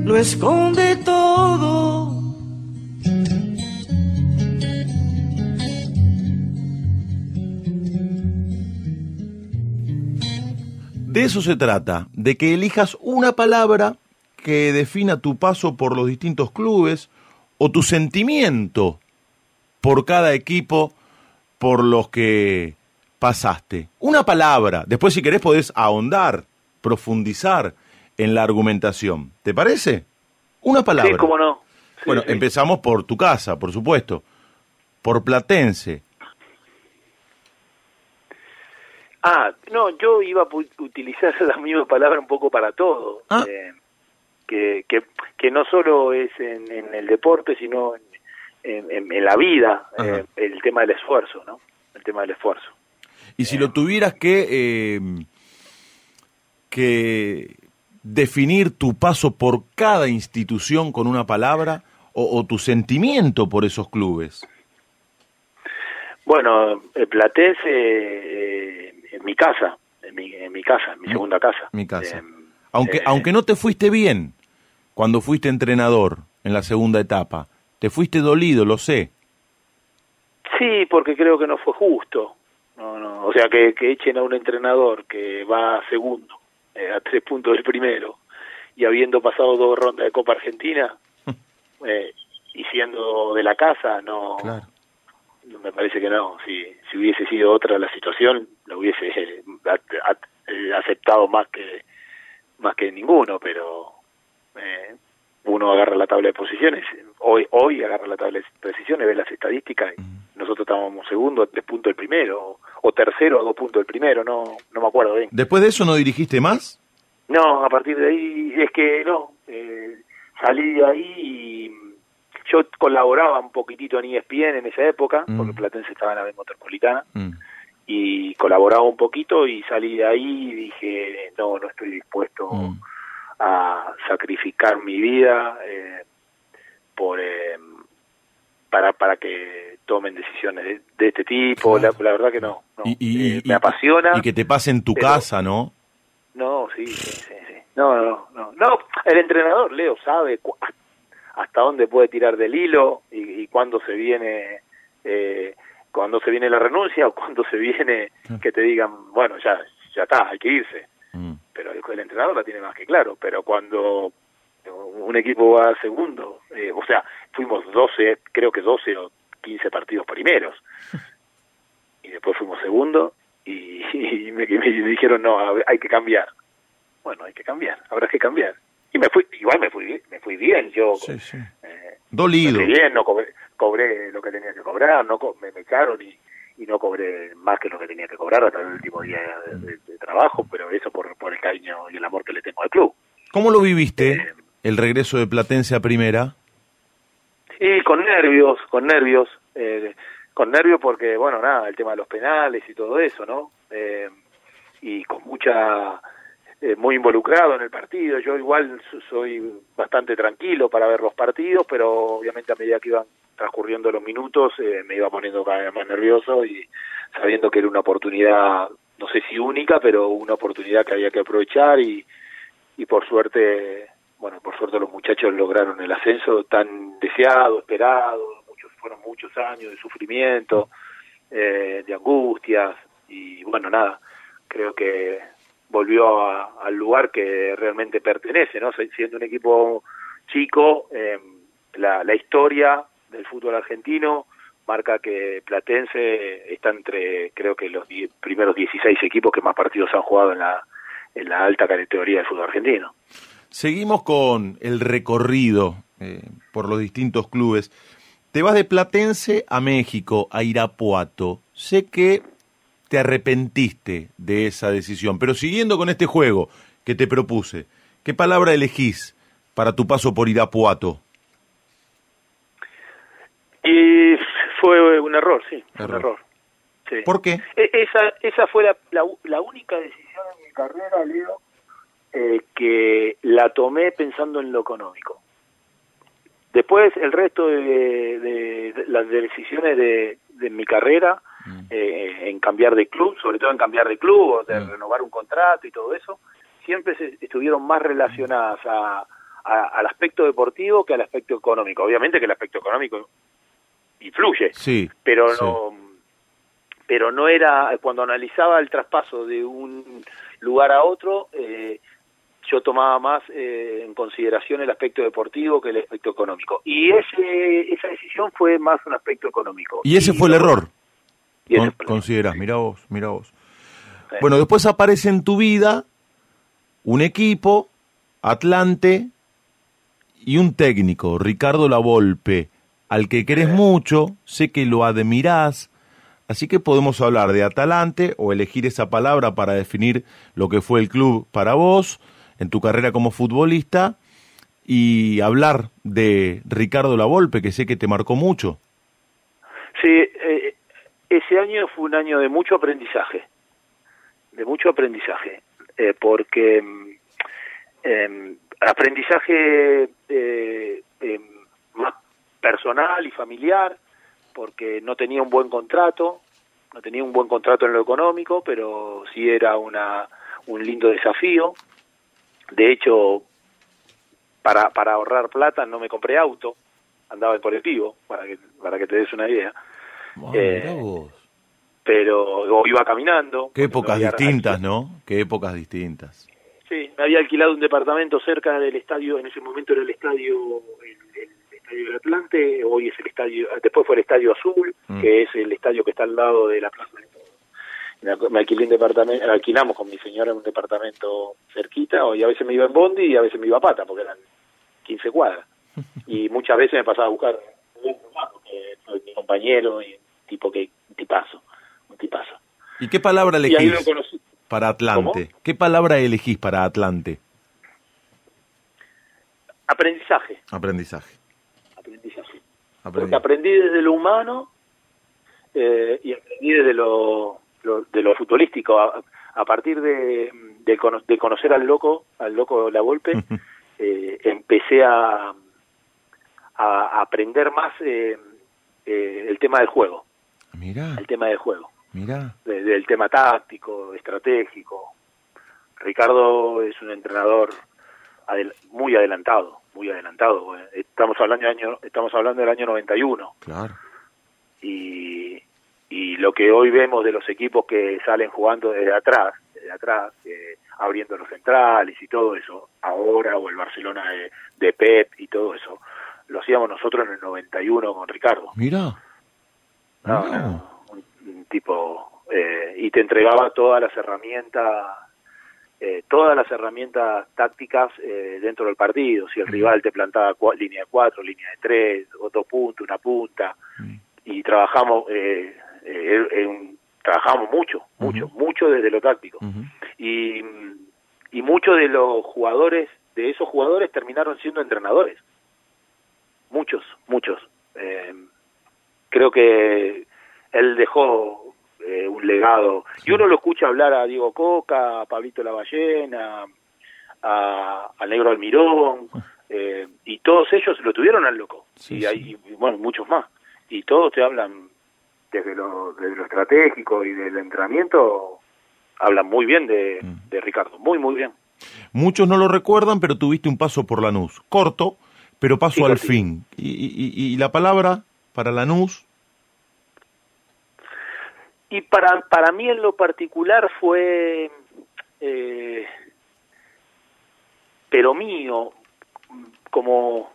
lo esconde todo. De eso se trata, de que elijas una palabra que defina tu paso por los distintos clubes o tu sentimiento por cada equipo por los que pasaste. Una palabra. Después si querés podés ahondar, profundizar en la argumentación. ¿Te parece? Una palabra. Sí, cómo no. Sí, bueno, sí. empezamos por tu casa, por supuesto. Por Platense. Ah, no, yo iba a utilizar la misma palabra un poco para todo. Ah. Eh, que, que, que no solo es en, en el deporte, sino en, en- en- en la vida, eh, el tema del esfuerzo, ¿no? El tema del esfuerzo. Y si lo tuvieras que, eh, que definir tu paso por cada institución con una palabra o, o tu sentimiento por esos clubes. Bueno, el Platense, eh, en mi casa, en mi, en mi casa, en mi segunda casa. Mi casa. Eh, Aunque, eh, aunque no te fuiste bien cuando fuiste entrenador en la segunda etapa, te fuiste dolido, lo sé. Sí, porque creo que no fue justo. No, no, o sea, que, que echen a un entrenador que va segundo, eh, a tres puntos del primero, y habiendo pasado dos rondas de Copa Argentina, eh, y siendo de la casa, no, Claro. Me parece que no. Si, si hubiese sido otra la situación, lo hubiese eh, aceptado más que más que ninguno, pero eh, uno agarra la tabla de posiciones. Hoy hoy agarra la tabla de posiciones, ve las estadísticas. y Nosotros estábamos segundo, a tres puntos del primero, o tercero a dos puntos del primero, no no me acuerdo bien. Después de eso no dirigiste más. No, a partir de ahí es que no, eh, salí de ahí y yo colaboraba un poquitito en ESPN en esa época, Mm. porque Platense estaba en la B Metropolitana, Mm. y colaboraba un poquito y salí de ahí y dije, no, no estoy dispuesto Mm. a sacrificar mi vida eh, por eh, para para que tomen decisiones de, de este tipo, Claro. la, la verdad que no, no. Y, y- Eh, y- me apasiona. Y que te pase en tu pero- casa, ¿no? No, sí, sí, sí. No, no, no. No, el entrenador, Leo, sabe hasta dónde puede tirar del hilo y, y cuándo se viene eh, cuándo se viene la renuncia o cuándo se viene que te digan, bueno, ya ya está, hay que irse. Mm. Pero el, el entrenador la tiene más que claro, pero cuando un equipo va segundo, eh, o sea, fuimos 12, creo que 12 o 15 partidos primeros. Y después fuimos segundo y, y me, me dijeron, no, hay que cambiar. Bueno, hay que cambiar, habrá que cambiar. Y me fui, igual me fui, me fui bien, yo Sí, sí. eh, Dolido. me fui bien, no cobré, cobré lo que tenía que cobrar, no co- me, me echaron y, y no cobré más que lo que tenía que cobrar hasta el último día de, de- de trabajo, pero eso por, por el cariño y el amor que le tengo al club. ¿Cómo lo viviste el regreso de Platense a primera? Sí, con nervios, con nervios, eh, con nervios porque, bueno, nada, el tema de los penales y todo eso, ¿no? Eh, y con mucha, eh, muy involucrado en el partido. Yo igual so- soy bastante tranquilo para ver los partidos, pero obviamente a medida que iban transcurriendo los minutos eh, me iba poniendo cada vez más nervioso y sabiendo que era una oportunidad, no sé si única, pero una oportunidad que había que aprovechar y, y por suerte, bueno, por suerte los muchachos lograron el ascenso tan deseado, esperado, muchos fueron muchos años de sufrimiento, eh, de angustias y bueno, nada, creo que volvió a- al lugar que realmente pertenece, ¿no? Si- Siendo un equipo chico, la, la historia del fútbol argentino marca que Platense está entre, creo que los die- primeros 16 equipos que más partidos han jugado en la, en la alta categoría del fútbol argentino. Seguimos con el recorrido eh, por los distintos clubes. Te vas de Platense a México, a Irapuato. Sé que te arrepentiste de esa decisión, pero siguiendo con este juego que te propuse, ¿qué palabra elegís para tu paso por Irapuato? Y fue un error, sí, fue un Error. error. Sí. ¿Por qué? E- Esa, esa fue la, la, la única decisión en mi carrera, Leo, eh, que la tomé pensando en lo económico. Después, el resto de, de- de las decisiones de, de mi carrera, eh, en cambiar de club, sobre todo en cambiar de club, o de Mm. renovar un contrato y todo eso, siempre se- estuvieron más relacionadas a, a- al aspecto deportivo que al aspecto económico. Obviamente que el aspecto económico influye, Sí. pero sí. no pero no era cuando analizaba el traspaso de un lugar a otro eh, yo tomaba más eh, en consideración el aspecto deportivo que el aspecto económico y ese esa decisión fue más un aspecto económico Y ese fue el error. Y ese Con- fue el error. considerás, mira vos, mira vos. Sí. Bueno, después aparece en tu vida un equipo, Atlante, y un técnico, Ricardo Lavolpe, al que querés mucho, sé que lo admirás, así que podemos hablar de Atalante o elegir esa palabra para definir lo que fue el club para vos en tu carrera como futbolista y hablar de Ricardo Lavolpe, que sé que te marcó mucho. Sí, eh, ese año fue un año de mucho aprendizaje, de mucho aprendizaje, eh, porque em, aprendizaje eh, em, más personal y familiar, porque no tenía un buen contrato, no tenía un buen contrato en lo económico, pero sí era una un lindo desafío. De hecho, para, para ahorrar plata no me compré auto, andaba en colectivo, para que, para que te des una idea. Eh. Pero iba caminando. Qué porque épocas distintas, ¿no? Qué épocas distintas. Sí, me había alquilado un departamento cerca del estadio, en ese momento era el estadio, el, el Estadio del Atlante, hoy es el estadio, después fue el Estadio Azul, Mm. que es el estadio que está al lado de la Plaza de Toros. Me- alquilé un departamento, alquilamos con mi señora un departamento cerquita, y a veces me iba en bondi y a veces me iba a pata, porque eran 15 cuadras. Y muchas veces me pasaba a buscar un hermano, que fue mi compañero y tipo que, un tipazo, un tipazo. ¿Y qué palabra elegís para Atlante? ¿Qué palabra elegís para Atlante? Aprendizaje, Aprendizaje. aprendizaje. Porque aprendí desde lo humano eh, y aprendí desde lo, lo- de lo futbolístico. A, a partir de, de, cono- de conocer al loco, al loco La Volpe, eh, empecé a, a aprender más eh, eh, el tema del juego, Mirá, el tema del juego, mirá. de- del tema táctico, estratégico. Ricardo es un entrenador adel- muy adelantado, muy adelantado. Estamos hablando del año, estamos hablando del año 91 Claro. y, y lo que hoy vemos de los equipos que salen jugando desde atrás, desde atrás, eh, abriendo los centrales y todo eso, ahora o el Barcelona de, de Pep y todo eso, lo hacíamos nosotros en el 91 con Ricardo. Mirá. No, no, un, un tipo eh, y te entregaba todas las herramientas eh, todas las herramientas tácticas eh, dentro del partido. Si el rival te plantaba cua- línea de cuatro línea de tres otro punto una punta. Y trabajamos eh, eh, trabajamos mucho mucho mucho desde lo táctico. Y y muchos de los jugadores de esos jugadores terminaron siendo entrenadores. Muchos muchos. Eh, creo que él dejó eh, un legado y uno lo escucha hablar a Diego Coca a Pablito La Ballena a, Negro Almirón eh, y todos ellos lo tuvieron al loco Sí, y sí. hay y, bueno muchos más y todos te hablan desde lo, desde lo estratégico y del entrenamiento hablan muy bien de, Mm. de Ricardo muy muy bien Muchos no lo recuerdan, pero tuviste un paso por Lanús. Corto, pero paso Sí, al cortito. fin. Y- y- y la palabra para Lanús, Y para, para mí en lo particular fue, eh, pero mío, como,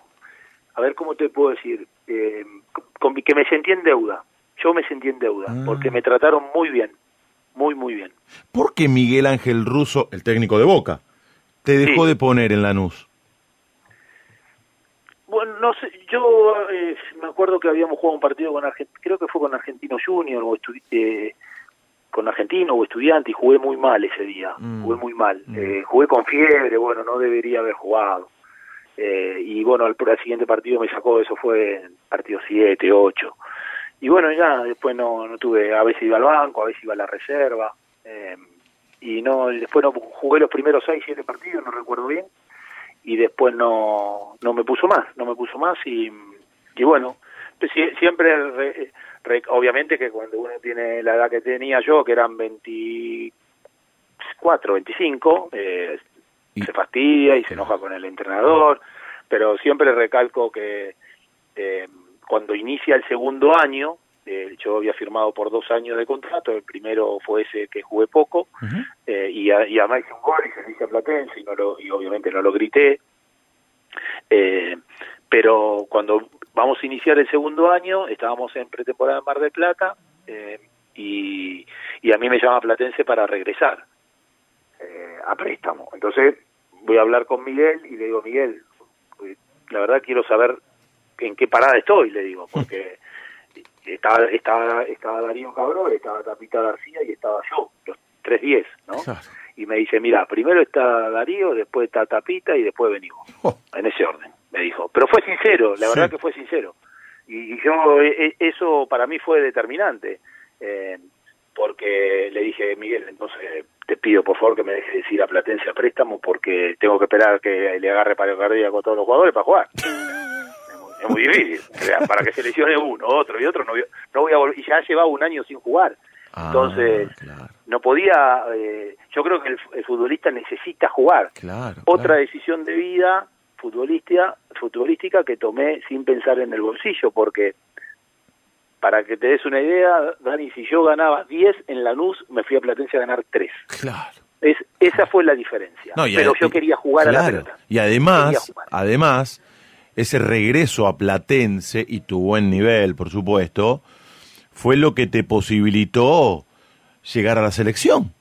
a ver cómo te puedo decir, eh, con- que me sentí en deuda. Yo me sentí en deuda, Ah. porque me trataron muy bien, muy, muy bien. ¿por qué Miguel Ángel Russo, el técnico de Boca, te dejó Sí. de poner en Lanús? Bueno, no sé, yo eh, me acuerdo que habíamos jugado un partido con Argentino, creo que fue con Argentino Junior o eh, con Argentino o Estudiante y jugué muy mal ese día, Mm. jugué muy mal. Eh, jugué con fiebre, bueno, no debería haber jugado. Eh, y bueno, al, al siguiente partido me sacó, eso fue partido 7, 8. Y bueno, ya después no, no tuve, a veces iba al banco, a veces iba a la reserva. y no después no jugué los primeros 6, 7 partidos, no recuerdo bien y después no, no me puso más, no me puso más y, y bueno, pues sie- siempre, re- re- obviamente que cuando uno tiene la edad que tenía yo, que eran 24, 25, eh, Y- se fastidia y se enoja con el entrenador, pero siempre recalco que eh, cuando inicia el segundo año, eh, yo había firmado por dos años de contrato, el primero fue ese que jugué poco, eh, y, a- y además hice un gol y se lo hice a Platense y, no lo, y obviamente no lo grité. Eh, pero cuando vamos a iniciar el segundo año, estábamos en pretemporada en Mar del Plata eh, y, y a mí me llama Platense para regresar eh, a préstamo. Entonces voy a hablar con Miguel y le digo, Miguel, la verdad quiero saber en qué parada estoy, le digo, porque estaba, estaba, estaba Darío Cabrón, estaba Tapita García y estaba yo, los tres diez, ¿no? Claro. Y me dice, mira, primero está Darío, después está Tapita y después venimos, Oh. en ese orden, me dijo. Pero fue sincero, la Sí. verdad que fue sincero. Y, y yo, e- e- eso para mí fue determinante, eh, porque le dije, Miguel, entonces te pido por favor que me dejes ir a Platense a préstamo porque tengo que esperar que le agarre paro cardíaco a todos los jugadores para jugar. Es muy, difícil. O sea, para que se lesione uno, otro y otro, no, voy- no voy a volver. Y ya llevaba un año sin jugar. Ah, Entonces, claro, no podía. eh, yo creo que el, el futbolista necesita jugar. claro. Otra claro. decisión de vida futbolística, futbolística que tomé sin pensar en el bolsillo, porque para que te des una idea, Dani, si yo ganaba 10 en Lanús, me fui a Platense a ganar 3. Claro. Es, esa fue la diferencia. No, Pero yo quería jugar a la pelota. Y además, además, ese regreso a Platense y tu buen nivel, por supuesto, fue lo que te posibilitó llegar a la selección.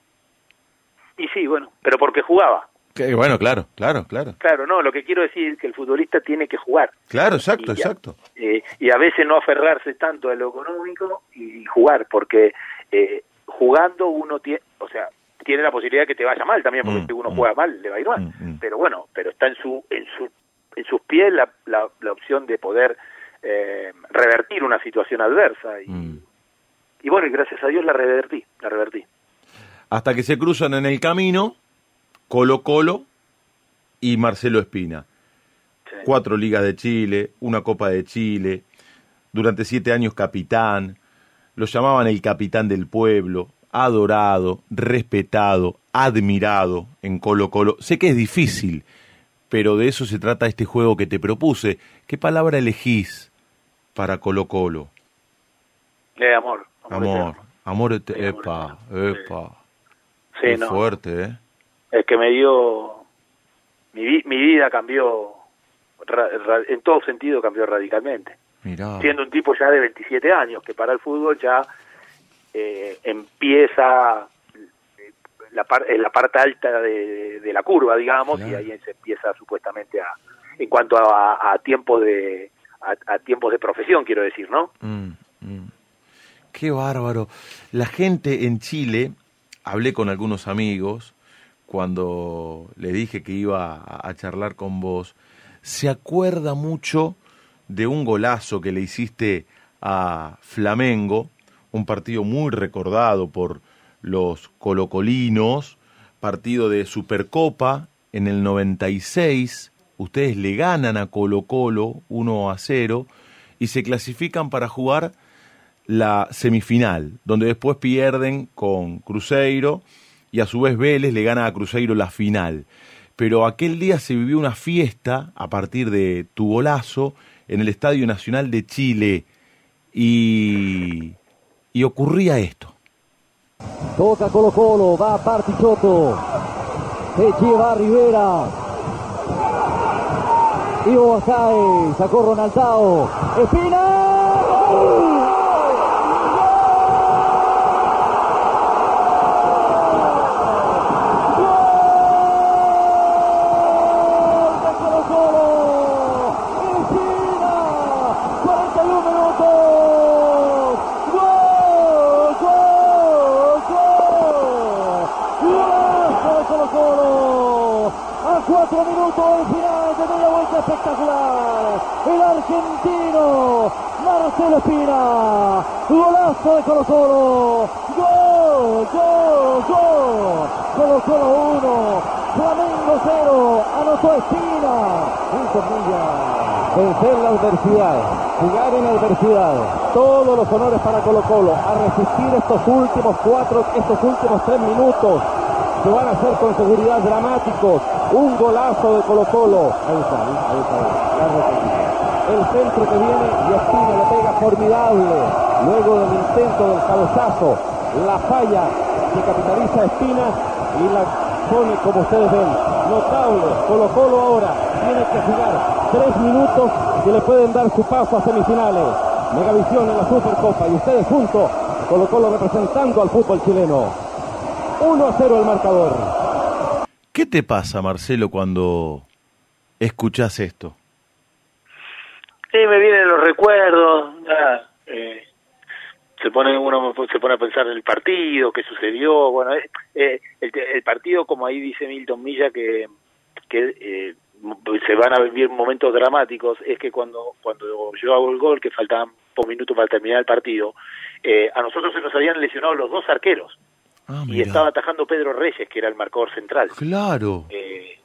Y sí, bueno, pero porque jugaba. Que, bueno, claro, claro, claro. Claro, no, lo que quiero decir es que el futbolista tiene que jugar. Claro, exacto, Y exacto. eh, y a veces no aferrarse tanto a lo económico y jugar, porque eh, jugando uno tiene, o sea, tiene la posibilidad de que te vaya mal también, porque Mm, si uno mm. juega mal, le va a ir mal. Mm, mm. Pero bueno, pero está en su, en su, en sus pies la, la, la opción de poder eh, revertir una situación adversa. Y, Mm. y bueno, y gracias a Dios la revertí, la revertí. Hasta que se cruzan en el camino Colo Colo y Marcelo Espina. Sí. Cuatro ligas de Chile, una Copa de Chile, durante siete años capitán, lo llamaban el capitán del pueblo, adorado, respetado, admirado en Colo Colo. Sé que es difícil, pero de eso se trata este juego que te propuse. ¿Qué palabra elegís para Colo Colo? Eh, amor. Amor, amor, Sí, amor epa, epa. Sí, Qué no. fuerte, ¿eh? el que me dio mi, mi vida cambió ra- ra- en todo sentido cambió radicalmente Mirá. siendo un tipo ya de 27 años que para el fútbol ya eh, empieza la, par- en la parte alta de, de la curva digamos y ahí se empieza supuestamente a en cuanto a, a tiempos de a, a tiempos de profesión quiero decir no Mm, mm. Qué bárbaro. La gente en Chile, hablé con algunos amigos cuando le dije que iba a, a charlar con vos, se acuerda mucho de un golazo que le hiciste a Flamengo, un partido muy recordado por los colocolinos, partido de Supercopa en el 96, ustedes le ganan a Colo Colo 1 a 0 y se clasifican para jugar la semifinal, donde después pierden con Cruzeiro y a su vez Vélez le gana a Cruzeiro la final. Pero aquel día se vivió una fiesta a partir de tu golazo en el Estadio Nacional de Chile y, y ocurría esto. Toca Colo Colo, va Partichotto, se lleva Rivera. Ivo Basay, sacó Ronaldao, Espina. ¡Gol de Colo Colo! Espina, 41 minutos. ¡Gol! ¡Gol! ¡Gol! ¡Golazo de Colo Colo! A cuatro minutos del final de media vuelta espectacular. El argentino Marcelo Espina. Golazo de Colo Colo. ¡Gol! ¡Gol! ¡Gol! Colo Colo 1. Flamengo 0. Anotó Espina. Un tornilla. Vencer la adversidad, jugar en adversidad. Todos los honores para Colo Colo. A resistir estos últimos cuatro, estos últimos tres minutos. Que van a ser con seguridad dramáticos. Un golazo de Colo Colo. Ahí está, ahí, está. El centro que viene y Espina le pega formidable. Luego del intento del cabezazo, la falla que capitaliza Espina y la pone como ustedes ven. Notable. Colo Colo ahora tiene que jugar tres minutos que le pueden dar su paso a semifinales. Megavisión en la Supercopa y ustedes juntos. Colo Colo representando al fútbol chileno. 1 a 0 el marcador. ¿Qué te pasa, Marcelo, cuando escuchás esto? Sí, me vienen los recuerdos, ya, eh, se pone uno se pone a pensar en el partido, qué sucedió, bueno, eh, eh, el, el partido como ahí dice Milton Milla que que eh, se van a vivir momentos dramáticos es que cuando cuando yo hago el gol que faltaban pocos minutos para terminar el partido, eh, a nosotros se nos habían lesionado los dos arqueros Ah, y estaba atajando Pedro Reyes que era el marcador central. Claro. Eh,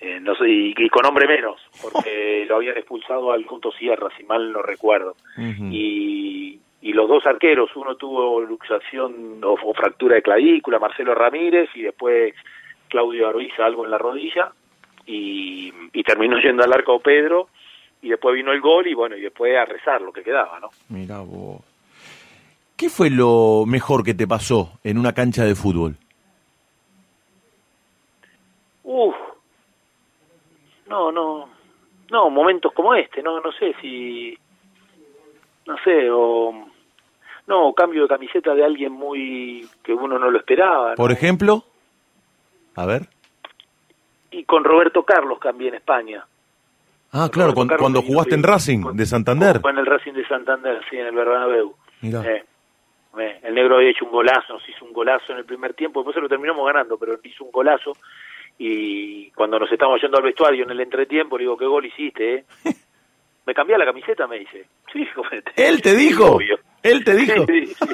eh, no sé, y, y con hombre menos, porque lo habían expulsado al Junto Sierra, si mal no recuerdo. Y, y los dos arqueros, uno tuvo luxación o, o fractura de clavícula, Marcelo Ramírez, y después Claudio Arbiza algo en la rodilla, y, y terminó yendo al arco Pedro, y después vino el gol, y bueno, y después a rezar lo que quedaba, ¿no? Mira vos. ¿Qué fue lo mejor que te pasó en una cancha de fútbol? Uf, no, no, no, momentos como este, no, no sé si, no sé, o, no, cambio de camiseta de alguien muy, que uno no lo esperaba. ¿no? Por ejemplo, a ver. Y con Roberto Carlos cambié en España. Ah, claro, cuando, cuando jugaste en. Racing Con- de Santander. Fue en el Racing de Santander, sí, en el Bernabéu. Mirá. Eh, eh, el negro había hecho un golazo, nos hizo un golazo en el primer tiempo, después se lo terminamos ganando, pero hizo un golazo y cuando nos estamos yendo al vestuario en el entretiempo, le digo, ¿qué gol hiciste? Eh? ¿Me cambié la camiseta? Me dice. Sí, comete. ¿Él te dijo? Obvio. ¿Él te dijo? Sí, sí, sí.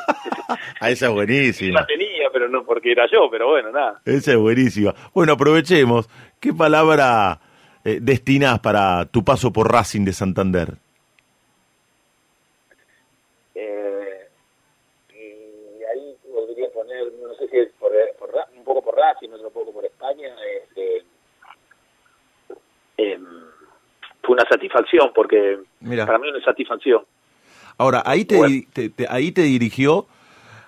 Ah, esa es buenísima. la tenía, pero no porque era yo, pero bueno, nada. Esa es buenísima. Bueno, aprovechemos. ¿Qué palabra eh, destinás para tu paso por Racing de Santander? Eh, y ahí podría poner, no sé si es por, por un poco por Racing, otro poco por España. este, em, fue una satisfacción, porque Mira. para mí una satisfacción. Ahora, ahí te, Bueno. te- te- ahí te dirigió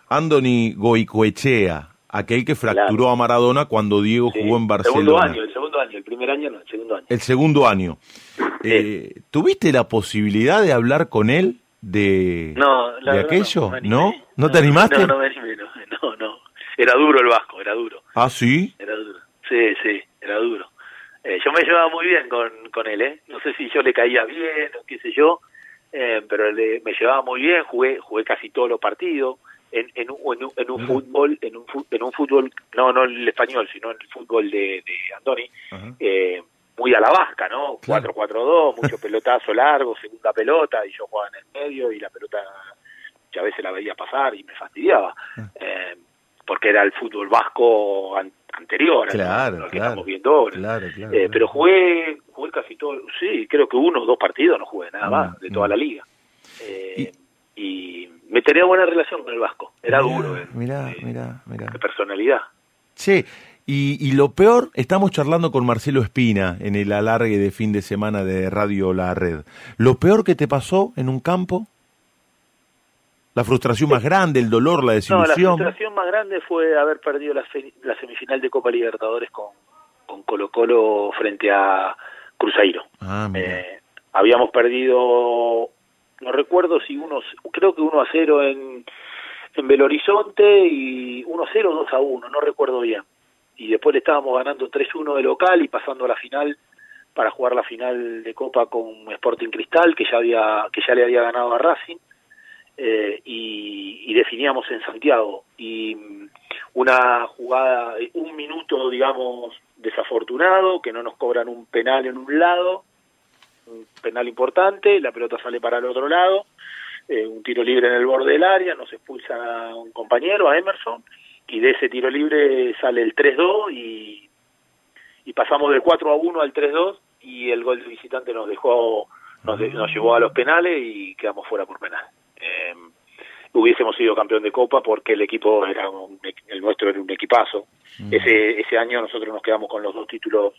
Andoni Goicoechea, aquel que fracturó Claro. a Maradona cuando Diego Sí, jugó en Segundo Barcelona. año, el segundo año, el primer año no, el segundo año. El segundo año. Eh, ¿Tuviste la posibilidad de hablar con él de, No, la de aquello? ¿No? ¿No te animaste? No, no me animé, no, no, no. Era duro el Vasco, era duro. Ah, sí. Era duro. Sí, sí, era duro. Eh, yo me llevaba muy bien con, con él, ¿eh? No sé si yo le caía bien o qué sé yo, eh, pero le- me llevaba muy bien, jugué jugué casi todos los partidos en, en un, en un, en un fútbol, en un, en un fútbol, no no el español, sino en el fútbol de, de Andoni, eh, muy a la vasca, ¿no? Claro. 4-4-2, mucho pelotazo largo, segunda pelota, y yo jugaba en el medio y la pelota ya a veces la veía pasar y me fastidiaba. Ah. Eh, porque era el fútbol vasco an- anterior, Claro, al que claro. estamos viendo ahora. Claro, claro, Eh, claro. Pero jugué casi todo, sí, creo que uno o dos partidos no jugué, nada Mm, más, de toda la liga. Eh, y... me tenía buena relación con el vasco, era Mirá, duro, eh, Mirá, eh, mirá, mirá. de personalidad. Che, y, y lo peor, estamos charlando con Marcelo Espina en el alargue de fin de semana de Radio La Red. ¿Lo peor que te pasó en un campo? ¿La frustración más grande, el dolor, la No, la desilusión? frustración más grande fue haber perdido la, la semifinal de Copa Libertadores con, con Colo Colo frente a Cruzeiro. ah. Eh, habíamos perdido, no recuerdo si uno, creo que 1 a 0 en, en Belo Horizonte y 1 a 0 o 2 a 1, no recuerdo bien. Y después le estábamos ganando 3-1 de local y pasando a la final para jugar la final de Copa con Sporting Cristal, que ya, había, que ya le había ganado a Racing. eh, y, y definíamos en Santiago. Y una jugada, un minuto, digamos, desafortunado, que no nos cobran un penal en un lado, un penal importante, la pelota sale para el otro lado, eh, un tiro libre en el borde del área, nos expulsa a un compañero, a Emerson, y de ese tiro libre sale el 3-2 y, y pasamos del 4 a 1 al 3-2 y el gol de visitante nos dejó, nos, nos llevó a los penales y quedamos fuera por penal. Eh, hubiésemos sido campeón de Copa porque el equipo era un, el nuestro era un equipazo. Ese, ese año nosotros nos quedamos con los dos títulos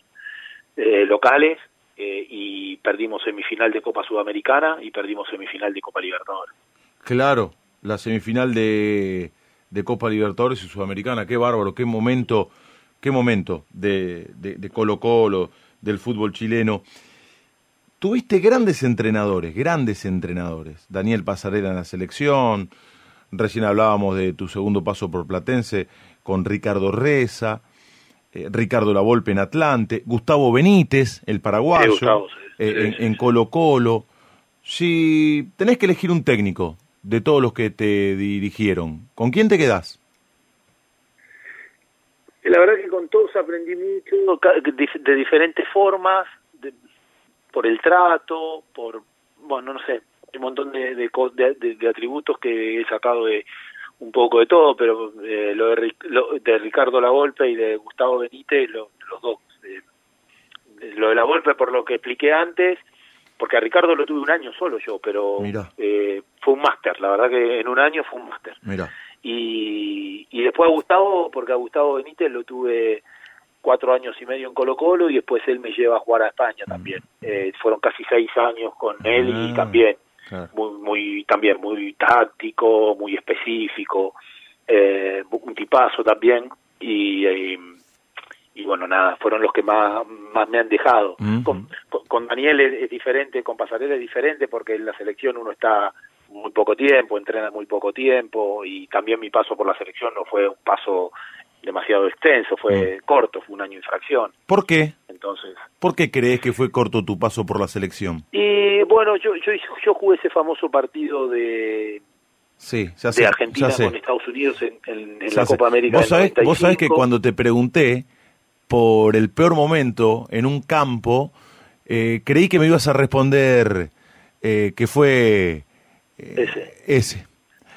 eh, locales eh, y perdimos semifinal de Copa Sudamericana y perdimos semifinal de Copa Libertadores. Claro, la semifinal de, de Copa Libertadores y Sudamericana, qué bárbaro, qué momento, qué momento de, de, de Colo Colo, del fútbol chileno. Tuviste grandes entrenadores, grandes entrenadores. Daniel Pasarela en la selección, recién hablábamos de tu segundo paso por Platense con Ricardo Reza, eh, Ricardo Lavolpe en Atlante, Gustavo Benítez, el paraguayo, Sí, Gustavo, sí. eh, Sí, en, Colo Colo. Si tenés que elegir un técnico de todos los que te dirigieron, ¿con quién te quedás? La verdad que con todos aprendí mucho, de, diferentes formas, por el trato, por, bueno, no sé, un montón de, de, de- de- atributos que he sacado de un poco de todo, pero eh, lo, de, lo de Ricardo Lavolpe y de Gustavo Benítez, lo- los dos. eh, lo de Lavolpe por lo que expliqué antes, porque a Ricardo lo tuve un año solo yo, pero eh, fue un máster, la verdad que en un año fue un máster Mira, y, y después a Gustavo, porque a Gustavo Benítez lo tuve cuatro años y medio en Colo Colo y después él me lleva a jugar a España también. Eh, fueron casi seis años con él y Ah, también claro. muy, muy también muy táctico, muy específico, eh, un tipazo también y, eh, y bueno, nada, fueron los que más, más me han dejado. Con Daniel es, es diferente, con Pasarela es diferente porque en la selección uno está muy poco tiempo, entrena muy poco tiempo y también mi paso por la selección no fue un paso demasiado extenso, fue corto, fue un año infracción. ¿Por qué? Entonces, ¿Por qué crees que fue corto tu paso por la selección? y bueno, yo, yo, jugué ese famoso partido de, Sí, ya de. Argentina ya sé, con Estados Unidos en, en- en la sé. Copa América. Vos sabés, vos sabés que 95. cuando te pregunté por el peor momento en un campo, eh, creí que me ibas a responder eh, que fue eh, Ese. ese.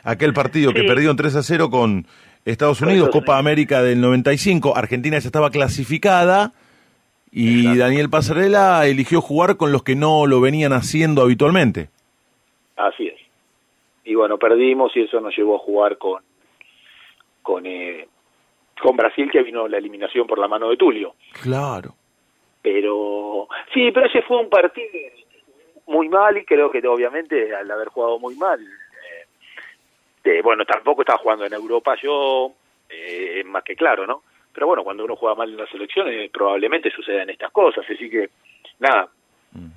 Aquel partido que perdió en 3 a 0 con Estados Unidos, Copa. América del 95. Argentina ya estaba clasificada y Exacto. Daniel Pasarela eligió jugar con los que no lo venían haciendo habitualmente. Así es. Y bueno, perdimos y eso nos llevó a jugar con con eh, con Brasil que vino la eliminación por la mano de Tulio. Claro. Pero sí, pero ese fue un partido muy mal y creo que obviamente al haber jugado muy mal, eh, eh, bueno, tampoco estaba jugando en Europa yo, eh, más que claro, ¿no? Pero bueno, cuando uno juega mal en las selecciones probablemente sucedan estas cosas, así que nada,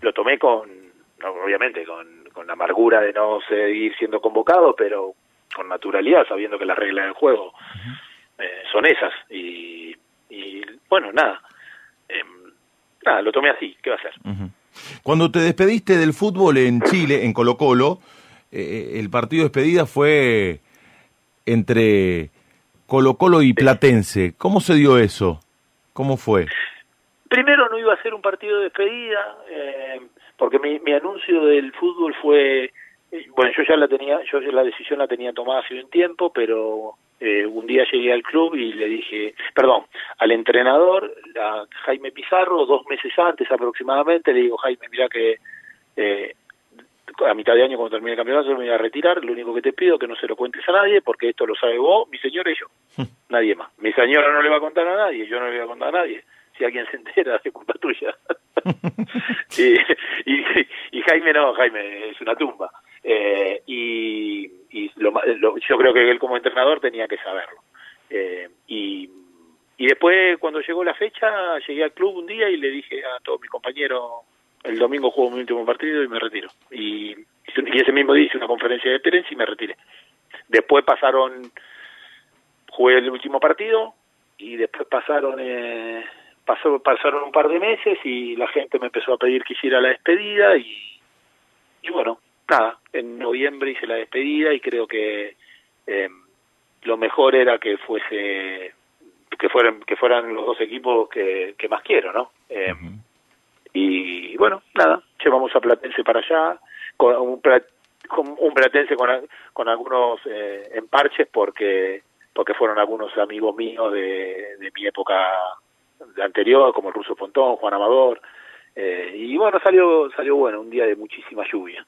lo tomé con, obviamente, con, con la amargura de no seguir siendo convocado, pero con naturalidad, sabiendo que las reglas del juego eh, son esas. Y, y bueno, nada, em, nada, lo tomé así, ¿qué va a hacer? Cuando te despediste del fútbol en Chile, en Colo Colo, eh, el partido de despedida fue entre Colo Colo y Platense. ¿Cómo se dio eso? ¿Cómo fue? Primero no iba a ser un partido de despedida, eh, porque mi, mi anuncio del fútbol fue, eh, bueno, yo ya la tenía, yo ya la decisión la tenía tomada hace un tiempo, pero eh, un día llegué al club y le dije, perdón, al entrenador, a Jaime Pizarro, dos meses antes aproximadamente, le digo, Jaime, mira que eh, a mitad de año cuando termine el campeonato me voy a retirar, lo único que te pido es que no se lo cuentes a nadie, porque esto lo sabe vos, mi señora y yo, nadie más. Mi señora no le va a contar a nadie, yo no le voy a contar a nadie. Si alguien se entera, es culpa tuya. y, y, y Jaime no, Jaime es una tumba. Eh, y y lo, lo- yo creo que él como entrenador tenía que saberlo. Eh, y, y después, cuando llegó la fecha, llegué al club un día y le dije a todos mis compañeros, el domingo juego mi último partido y me retiro. Y, y ese mismo día hice una conferencia de prensa y me retiré. Después pasaron, jugué el último partido y después pasaron eh, pasó, pasaron un par de meses y la gente me empezó a pedir que hiciera la despedida y, y bueno, nada, en noviembre hice la despedida y creo que eh, lo mejor era que fuese que fueran que fueran los dos equipos que, que más quiero, ¿no? Eh, y bueno, nada, llevamos a Platense para allá, con un, Platense con, algunos eh, emparches porque porque fueron algunos amigos míos de, de mi época anterior, como el ruso Pontón, Juan Amador, eh, y bueno, salió salió bueno, un día de muchísima lluvia.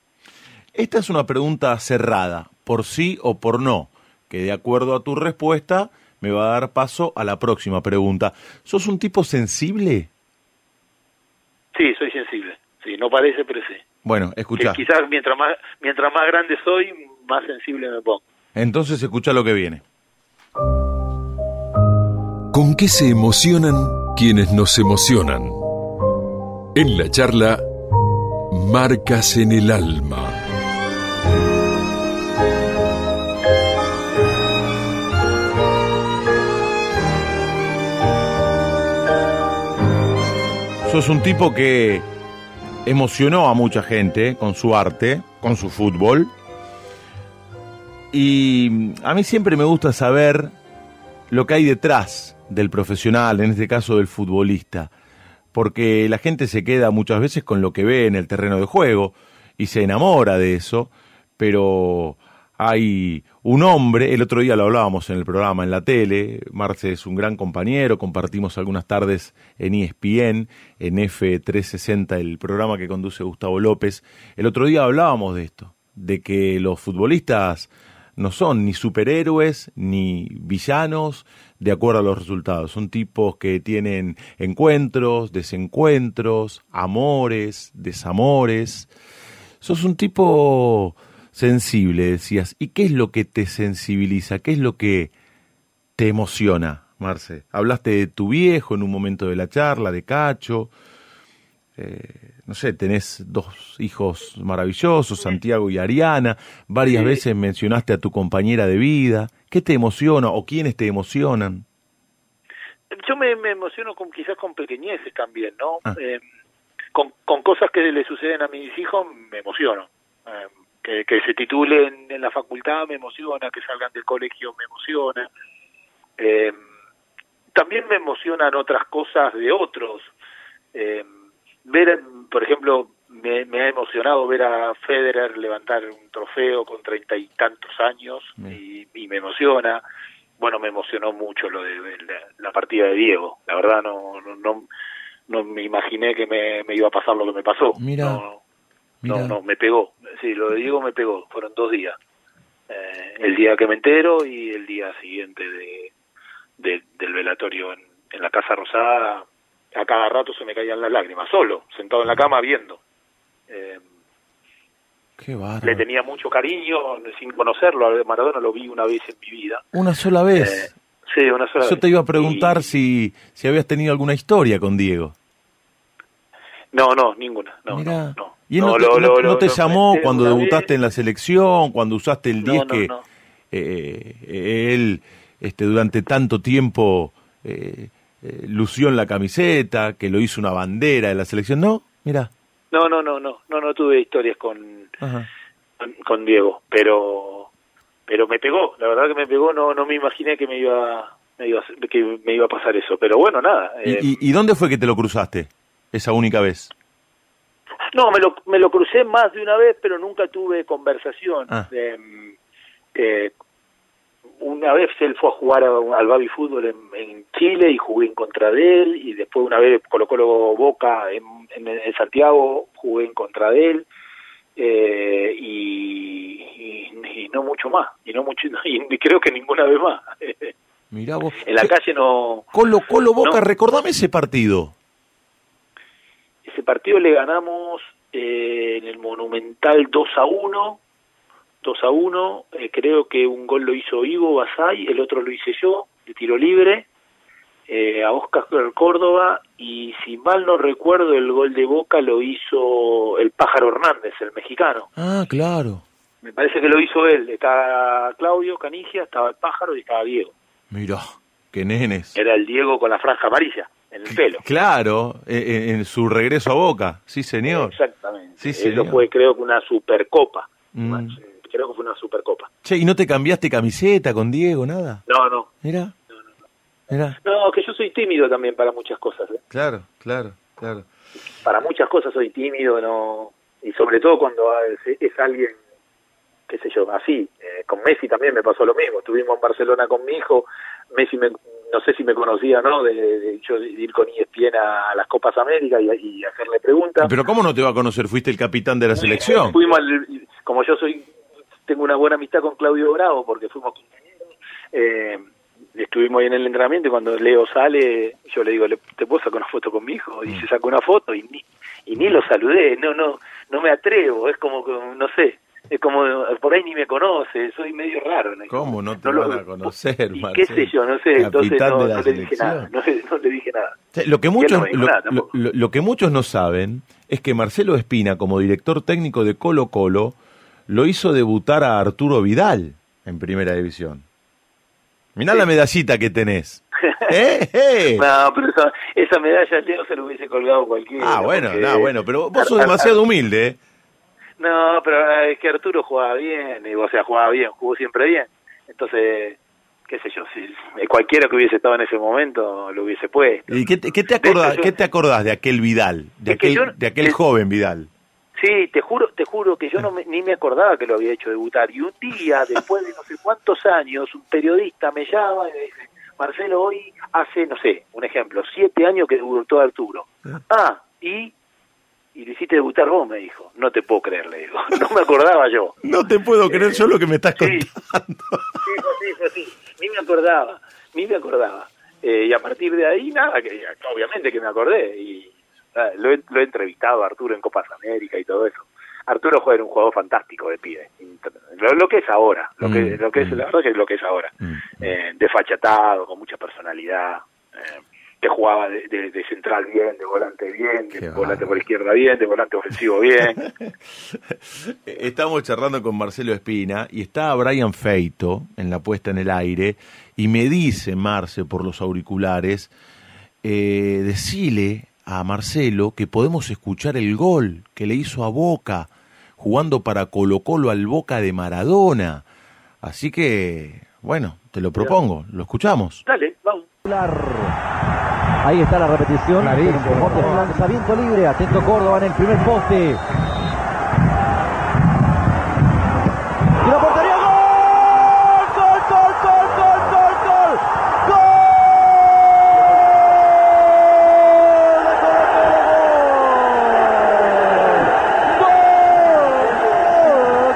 Esta es una pregunta cerrada, por sí o por no, que de acuerdo a tu respuesta me va a dar paso a la próxima pregunta. ¿Sos un tipo sensible? Sí, soy sensible, sí, no parece, pero sí. Bueno, Que escucha. quizás mientras más mientras más grande soy, más sensible me pongo. Entonces escucha lo que viene. ¿Con qué se emocionan quienes nos emocionan? En la charla, Marcas en el Alma. Sos un tipo que emocionó a mucha gente con su arte, con su fútbol. Y a mí siempre me gusta saber lo que hay detrás del profesional, en este caso del futbolista, porque la gente se queda muchas veces con lo que ve en el terreno de juego y se enamora de eso, pero hay un hombre, el otro día lo hablábamos en el programa, en la tele, Marce es un gran compañero, compartimos algunas tardes en ESPN, en F360, el programa que conduce Gustavo López. El otro día hablábamos de esto, de que los futbolistas no son ni superhéroes ni villanos de acuerdo a los resultados. Son tipos que tienen encuentros, desencuentros, amores, desamores. Sos un tipo sensible, decías. ¿Y qué es lo que te sensibiliza? ¿Qué es lo que te emociona, Marce. Hablaste de tu viejo en un momento de la charla, de Cacho. Eh, no sé, tenés dos hijos maravillosos, Santiago y Ariana. Varias Sí. veces mencionaste a tu compañera de vida. ¿Qué te emociona o quiénes te emocionan? Yo me, me emociono con quizás con pequeñeces también, ¿no? Ah. Eh, con, con cosas que le suceden a mis hijos me emociono. Eh, que, que se titulen en la facultad me emociona, que salgan del colegio me emociona. Eh, también me emocionan otras cosas de otros. Eh, ver, por ejemplo, me, me ha emocionado ver a Federer levantar un trofeo con treinta y tantos años y, y me emociona. Bueno, me emocionó mucho lo de, de la, la partida de Diego. La verdad no no, no, no me imaginé que me, me iba a pasar lo que me pasó. Mira, no, mira. no, no, me pegó. Sí, lo de Diego me pegó. Fueron dos días. Eh, el día que me entero y el día siguiente de, de- del velatorio en, en la Casa Rosada. A cada rato se me caían las lágrimas, solo, sentado en la cama viendo. Eh, Qué le tenía mucho cariño, sin conocerlo. A Maradona lo vi una vez en mi vida. Una sola vez. Sí, una sola Yo vez. te iba a preguntar Y- si, si habías tenido alguna historia con Diego. No, no, ninguna. No, Mirá. no, no. ¿Y él no, No, te, lo- no- llamó cuando debutaste en la selección, cuando usaste el No, 10 no, que eh, él este, durante tanto tiempo eh, eh, lució en la camiseta, que lo hizo una bandera de la selección? No, mira. No, no, no, no, no, no tuve historias con, con, con Diego, pero pero me pegó, la verdad que me pegó, no no me imaginé que me iba, me iba que me iba a pasar eso, pero bueno, nada. ¿Y, y, y dónde fue que te lo cruzaste esa única vez? No, me lo, me lo crucé más de una vez, pero nunca tuve conversación. Ah. Eh, eh, una vez él fue a jugar a- al baby fútbol en, en Chile y jugué en contra de él, y después una vez colocó Boca en, en, en Santiago, jugué en contra de él, eh, y, y, y no mucho más, y no mucho, y creo que ninguna vez más. Mirá vos. en la calle no... Colo, Colo Boca, No. recordame ese partido. Ese partido le ganamos eh, en el Monumental 2 a 1. 2 a 1. eh, creo que un gol lo hizo Ivo Basay, el otro lo hice yo, de tiro libre. eh, a Oscar Córdoba. Y si mal no recuerdo, el gol de Boca lo hizo el Pájaro Hernández, el mexicano. Ah, claro. Me parece que lo hizo él. Estaba Claudio Canigia, estaba el Pájaro y estaba Diego. Mirá, qué nenes. Era el Diego con la franja amarilla en el pelo. Claro, eh, en, en su regreso a Boca. Sí, señor. Exactamente. Sí, Eso señor. fue, creo que una supercopa. Mm. Creo que fue una supercopa. Che, ¿y no te cambiaste camiseta con Diego, nada? No, no. Mira. Mira. No, que yo soy tímido también para muchas cosas. ¿eh? Claro, claro, claro. Para muchas cosas soy tímido, no y sobre todo cuando es, es alguien, qué sé yo, así. Eh, con Messi también me pasó lo mismo. Estuvimos en Barcelona con mi hijo. Messi, me, no sé si me conocía, ¿no? De, de- yo de ir con ESPN a las Copas América y, y hacerle preguntas. Pero ¿cómo no te va a conocer? Fuiste el capitán de la selección. Fuimos al- como yo soy, tengo una buena amistad con Claudio Bravo porque fuimos compañeros. Eh, estuvimos ahí en el entrenamiento y cuando Leo sale, yo le digo, "¿Le- ¿te puedo sacar una foto con mi hijo? Mm. Y se sacó una foto y ni, y ni lo saludé, no, no, no me atrevo, es como que, no sé, es como, por ahí ni me conoce, soy medio raro. ¿no? ¿Cómo no te No lo- van a conocer, y Marcelo? qué sé yo, no sé, entonces no, no le dije nada, no, le- dije nada. Lo que muchos lo, nada lo- tampoco. lo- lo que muchos no saben es que Marcelo Espina, como director técnico de Colo Colo, lo hizo debutar a Arturo Vidal en Primera División. Mirá la medallita que tenés. ¿Eh? ¿Eh? No, pero esa, esa medalla Leo se lo hubiese colgado cualquiera. Ah, bueno, porque- no, bueno, pero vos sos demasiado humilde, ¿eh? No, pero es que Arturo jugaba bien, y, o sea, jugaba bien, jugó siempre bien. Entonces, qué sé yo, si eh, cualquiera que hubiese estado en ese momento lo hubiese puesto. ¿Y qué te, qué te acordás, yo- qué te acordás de aquel Vidal? De aquel, yo- de aquel es- joven Vidal. Sí, te juro, te juro que yo no me- ni me acordaba que lo había hecho debutar. Y un día, después de no sé cuántos años, un periodista me llama y me dice, Marcelo, hoy hace, no sé, un ejemplo, siete años que debutó Arturo. Ah, y, y lo hiciste debutar vos, me dijo. No te puedo creer, le digo. No me acordaba yo. No te puedo creer yo lo que me estás Sí. contando. Sí, así, fue así. Ni me acordaba, ni me acordaba. Eh, y a partir de ahí, nada, que obviamente que me acordé. Y ah, lo, he, lo he entrevistado a Arturo en Copas América y todo eso. Arturo juega era un jugador fantástico de pibe. Lo, lo que es ahora, lo que, Mm, lo que es, mm. la verdad que es lo que es ahora. Mm. Eh, desfachatado, con mucha personalidad, eh, que jugaba de, de- de central bien, de volante bien, Qué de volante por izquierda bien, de volante ofensivo bien. Estamos charlando con Marcelo Espina y está Brian Feito en la puesta en el aire y me dice Marce por los auriculares, eh, decile a Marcelo que podemos escuchar el gol que le hizo a Boca jugando para Colo Colo al Boca de Maradona. Así que, bueno, te lo propongo, lo escuchamos. Dale, vamos. Ahí está la repetición. Un lanzamiento libre. Atento Córdoba en el primer poste. Y la portería. ¡Gol! ¡Gol, gol, gol, gol, gol, gol! ¡Gol! de Colo Colo, ¡Gol!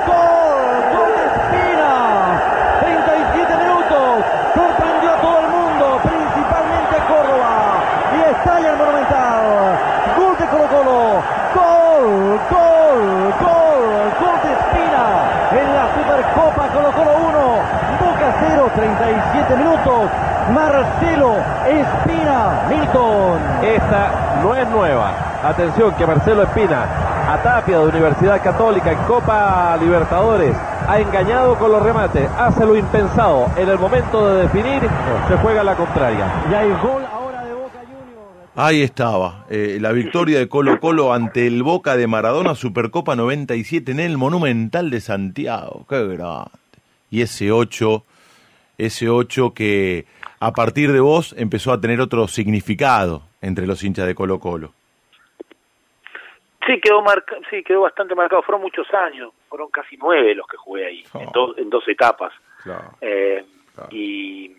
¡Gol! ¡Gol de Espina! 37 minutos. Sorprendió a todo el mundo, principalmente a Córdoba. Y estalla el Monumental. Gol de Colo Colo. Gol, gol, gol. Gol de Espina. En la Supercopa Colo Colo 1. Boca 0, 37 minutos. Marcelo Espina Milton. Esta no es nueva. Atención que Marcelo Espina, a Tapia de Universidad Católica en Copa Libertadores, ha engañado con los remates, hace lo impensado. En el momento de definir, se juega la contraria. Y hay gol ahora de Boca Juniors. Ahí estaba, eh, la victoria de Colo Colo ante el Boca de Maradona, Supercopa 97 en el Monumental de Santiago. Qué grande. Y ese 8, ese 8 que a partir de vos empezó a tener otro significado entre los hinchas de Colo Colo. Sí, quedó marca, sí, quedó bastante marcado. Fueron muchos años, fueron casi nueve los que jugué ahí, en, Oh. dos, en dos etapas. Claro. Eh, Claro. y,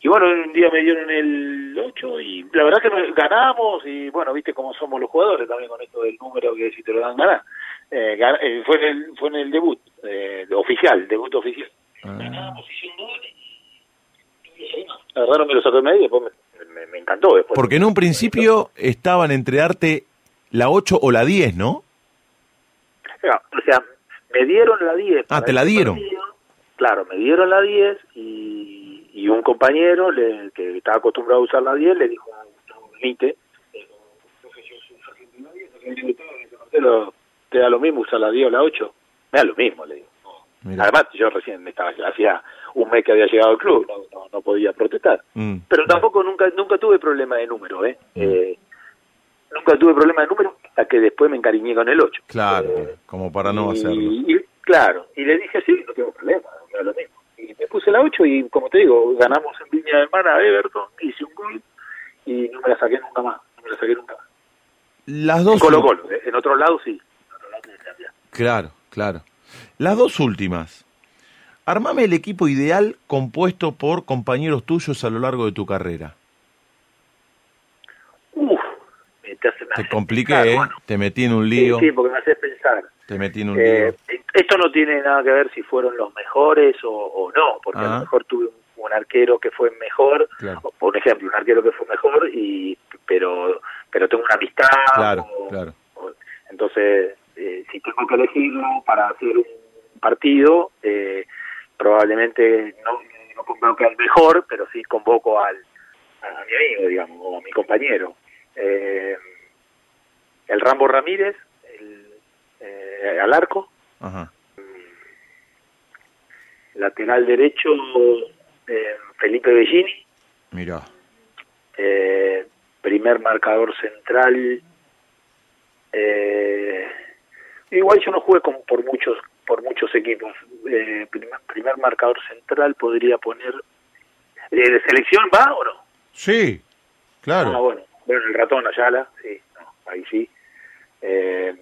y bueno, un día me dieron el 8 y la verdad que ganamos y bueno, viste cómo somos los jugadores también con esto del número que si te lo dan ganar. Eh, gan- eh, fue, en el, fue en el debut eh, oficial, debut oficial. Ganamos, hice un gol y- Agarraron, me lo sacó en medio y después me, me- me encantó. Después. Porque en un principio estaban entre darte la 8 o la 10, ¿no? O sea, me dieron la 10. Ah, te la ese dieron. partido. Claro, me dieron la 10 y, y un compañero le, que estaba acostumbrado a usar la 10 le dijo a Gustavo Benítez, le dijo, "Profe, yo soy sargento de la 10", le digo, "Todo, le dice, Marcelo, ¿te da lo mismo usar la 10 o la 8? Me da lo mismo, le digo. Mirá. Además, yo recién me estaba, hacía un mes que había llegado al club, no, no, no podía protestar. Mm. Pero tampoco nunca nunca tuve problema de número, ¿eh? eh nunca tuve problema de número hasta que después me encariñé con el 8. Claro, Eh, como para no y, hacerlo. y- claro, y le dije, sí, no tengo problema, da lo mismo. Y me puse la 8 y, como te digo, ganamos en Viña del Mar a Everton, hice un gol y no me la saqué nunca más, no me la saqué nunca más. Las En dos Colo Colo, eh, en otro lado sí. En otro lado cambiar. Claro, claro. Las dos últimas. Armame el equipo ideal compuesto por compañeros tuyos a lo largo de tu carrera. Uf, me te, compliqué, pensar, ¿eh? bueno. Te metí en un lío. sí, porque me haces pensar. Te metí en un Eh, lío. esto no tiene nada que ver si fueron los mejores o, o no, porque a Ah. lo mejor tuve un, un arquero que fue mejor, Claro. o, por ejemplo, un arquero que fue mejor, y pero pero tengo una amistad. Claro, o- claro. o- entonces, eh, si tengo que elegirlo para hacer un partido, eh, probablemente no, no convoco al mejor, pero sí convoco al, a mi amigo, digamos, o a mi compañero. Eh, el Rambo Ramírez, el, eh, al arco, Ajá. lateral derecho eh, Felipe Bellini, Mirá. eh, primer marcador central. eh, igual yo no jugué con, por muchos por muchos equipos. Eh, primer, primer marcador central podría poner. ¿De selección va o no? Sí, Ah, claro. bueno, bueno, el ratón Ayala, sí, no, ahí sí. Eh,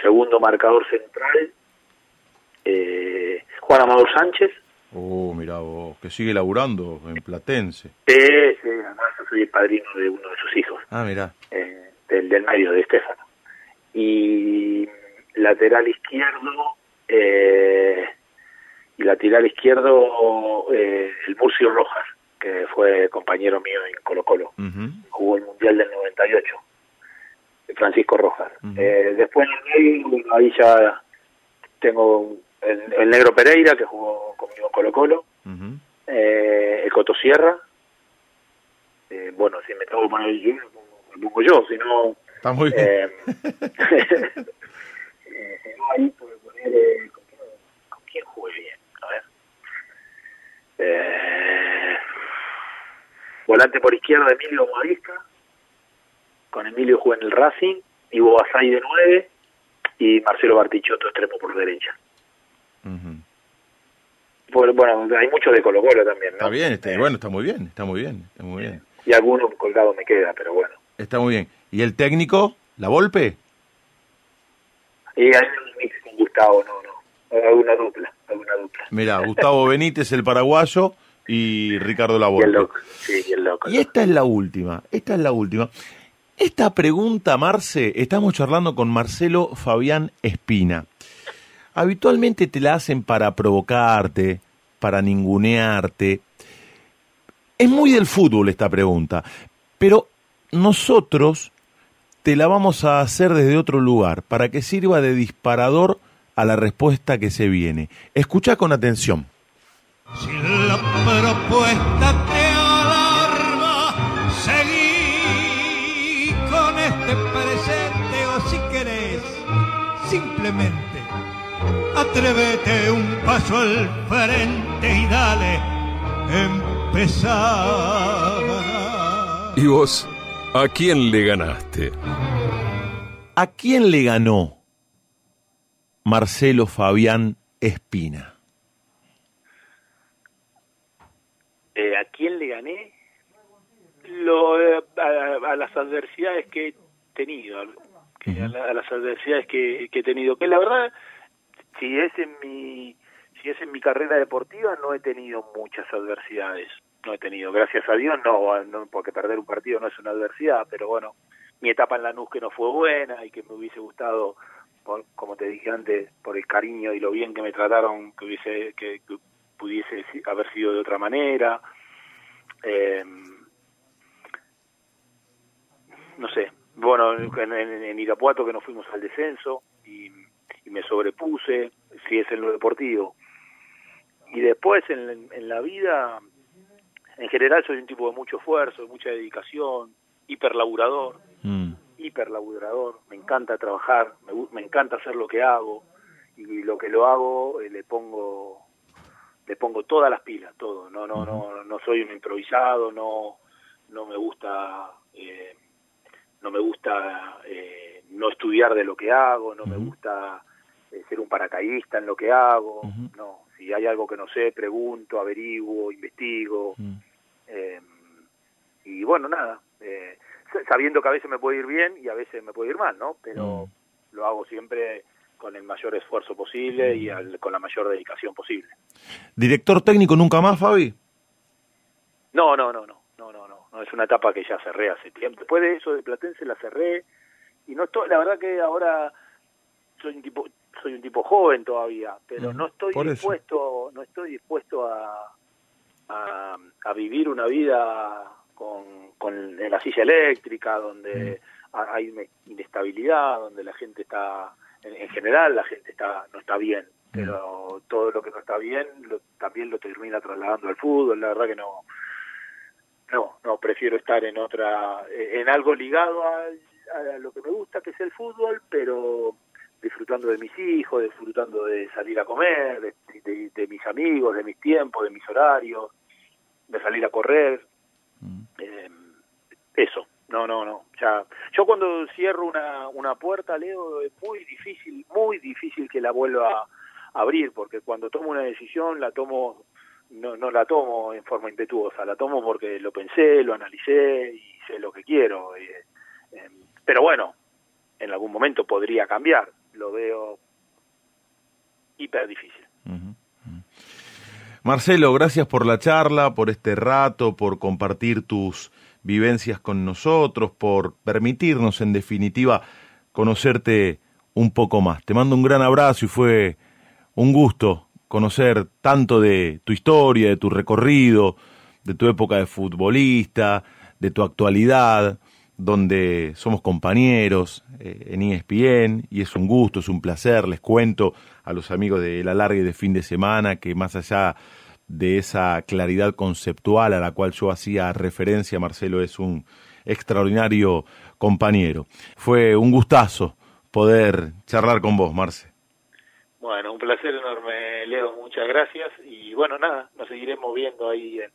segundo marcador central, eh, Juan Amador Sánchez. Oh, mirá vos, que sigue laburando en Platense. Sí, sí, además yo soy el padrino de uno de sus hijos, Ah, mirá. eh, del, del medio, de Estefano. Y lateral izquierdo, eh, y lateral izquierdo, eh, el Murcio Rojas, que fue compañero mío en Colo Colo. Jugó el Mundial del 98. Francisco Rojas. Eh, después en el medio, bueno, ahí ya tengo el, el Negro Pereira, que jugó conmigo en Colo Colo, eh, el Coto Sierra. Eh, bueno, si me tengo que poner yo, lo pongo- lo pongo yo, si no... Está muy bien. Eh, eh, si no, ahí puedo poner... eh, ¿con, quién, con quién jugué bien? A ver. Eh, volante por izquierda, Emilio Marisca. Con Emilio jugué en el Racing. Ivo Basay de 9. Y Marcelo Bartichotto, extremo por derecha. Bueno, bueno, hay mucho de Colo Colo también, ¿no? Está bien, está, bueno, está muy bien, está muy bien, está muy bien. Y alguno colgado me queda, pero bueno. Está muy bien. ¿Y el técnico? ¿La Volpe? Y hay un mix con Gustavo, no, no. Alguna dupla, alguna dupla. Mira, Gustavo Benítez, el paraguayo, y Ricardo Y el Lavolpe. loco, sí, y el loco. Y esta es la última, esta es la última. Esta pregunta, Marce, estamos charlando con Marcelo Fabián Espina. Habitualmente te la hacen para provocarte, para ningunearte. Es muy del fútbol esta pregunta, pero nosotros te la vamos a hacer desde otro lugar, para que sirva de disparador a la respuesta que se viene. Escucha con atención. Si la propuesta simplemente atrévete un paso al frente y dale, empezar. ¿Y vos? ¿A quién le ganaste? ¿A quién le ganó Marcelo Fabián Espina? Eh, ¿A quién le gané? Lo, eh, a, a las adversidades que he tenido, a, la- a las adversidades que, he tenido. Que la verdad, si es en mi si es en mi carrera deportiva, no he tenido muchas adversidades. No he tenido, gracias a Dios, no, porque perder un partido no es una adversidad, pero bueno, mi etapa en Lanús que no fue buena y que me hubiese gustado, por, como te dije antes, por el cariño y lo bien que me trataron, que hubiese que, que pudiese haber sido de otra manera. Eh, no sé, bueno, en, en- en Irapuato que nos fuimos al descenso y, y me sobrepuse, si es en lo deportivo. Y después en, en la vida, en general soy un tipo de mucho esfuerzo, de mucha dedicación, hiperlaburador, Mm, hiperlaburador, me encanta trabajar, me, me encanta hacer lo que hago y lo que lo hago eh, le pongo le pongo todas las pilas, todo, no no no no soy un improvisado, no no me gusta eh, no me gusta eh, no estudiar de lo que hago, no me gusta eh, ser un paracaidista en lo que hago, no, si hay algo que no sé, pregunto, averiguo, investigo, eh, y bueno, nada, eh, sa- sabiendo que a veces me puede ir bien y a veces me puede ir mal, ¿no? Pero lo hago siempre con el mayor esfuerzo posible y al- con la mayor dedicación posible. ¿Director técnico nunca más, Fabi? No, no, no, no, no, es una etapa que ya cerré hace tiempo. Después de eso de Platense la cerré y no estoy, la verdad que ahora soy un tipo soy un tipo joven todavía, pero no estoy por eso. dispuesto, no estoy dispuesto a, a, a vivir una vida con, con en la silla eléctrica donde ha- hay una inestabilidad, donde la gente está en, en general la gente está no está bien, pero todo lo que no está bien lo- también lo termina trasladando al fútbol, la verdad que no no, no, prefiero estar en otra, en algo ligado al- a, lo que me gusta, que es el fútbol, pero disfrutando de mis hijos, disfrutando de salir a comer, de, de- de mis amigos, de mis tiempos, de mis horarios, de salir a correr. Eh, eso, no, no, no. Ya, yo cuando cierro una, una puerta, Leo, es muy difícil, muy difícil que la vuelva a abrir, porque cuando tomo una decisión la tomo no, no la tomo en forma impetuosa, la tomo porque lo pensé, lo analicé y sé lo que quiero. eh, eh, pero bueno, en algún momento podría cambiar, lo veo hiper difícil. Marcelo, gracias por la charla, por este rato, por compartir tus vivencias con nosotros, por permitirnos, en definitiva, conocerte un poco más. Te mando un gran abrazo y fue un gusto conocer tanto de tu historia, de tu recorrido, de tu época de futbolista, de tu actualidad, donde somos compañeros eh, en ESPN y es un gusto, es un placer. Les cuento a los amigos de la larga de fin de semana que más allá de esa claridad conceptual a la cual yo hacía referencia, Marcelo es un extraordinario compañero. Fue un gustazo poder charlar con vos, Marce. Bueno, un placer enorme, Leo, muchas gracias. Y bueno, nada, nos seguiremos viendo ahí en,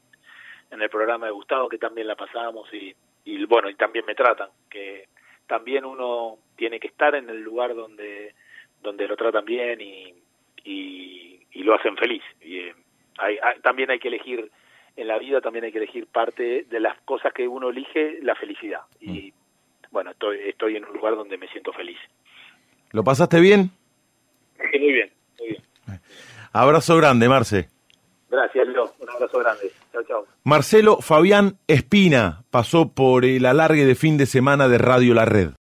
en el programa de Gustavo, que también la pasamos y, y bueno, y también me tratan, que también uno tiene que estar en el lugar donde, donde lo tratan bien y, y, y lo hacen feliz. Y, eh, hay, hay, también hay que elegir, en la vida también hay que elegir parte de las cosas que uno elige, la felicidad. Y bueno, estoy, estoy en un lugar donde me siento feliz. ¿Lo pasaste bien? Muy bien, muy bien. Abrazo grande, Marce. Gracias, Leo. Un abrazo grande. Chao, chao. Marcelo Fabián Espina pasó por el alargue de fin de semana de Radio La Red.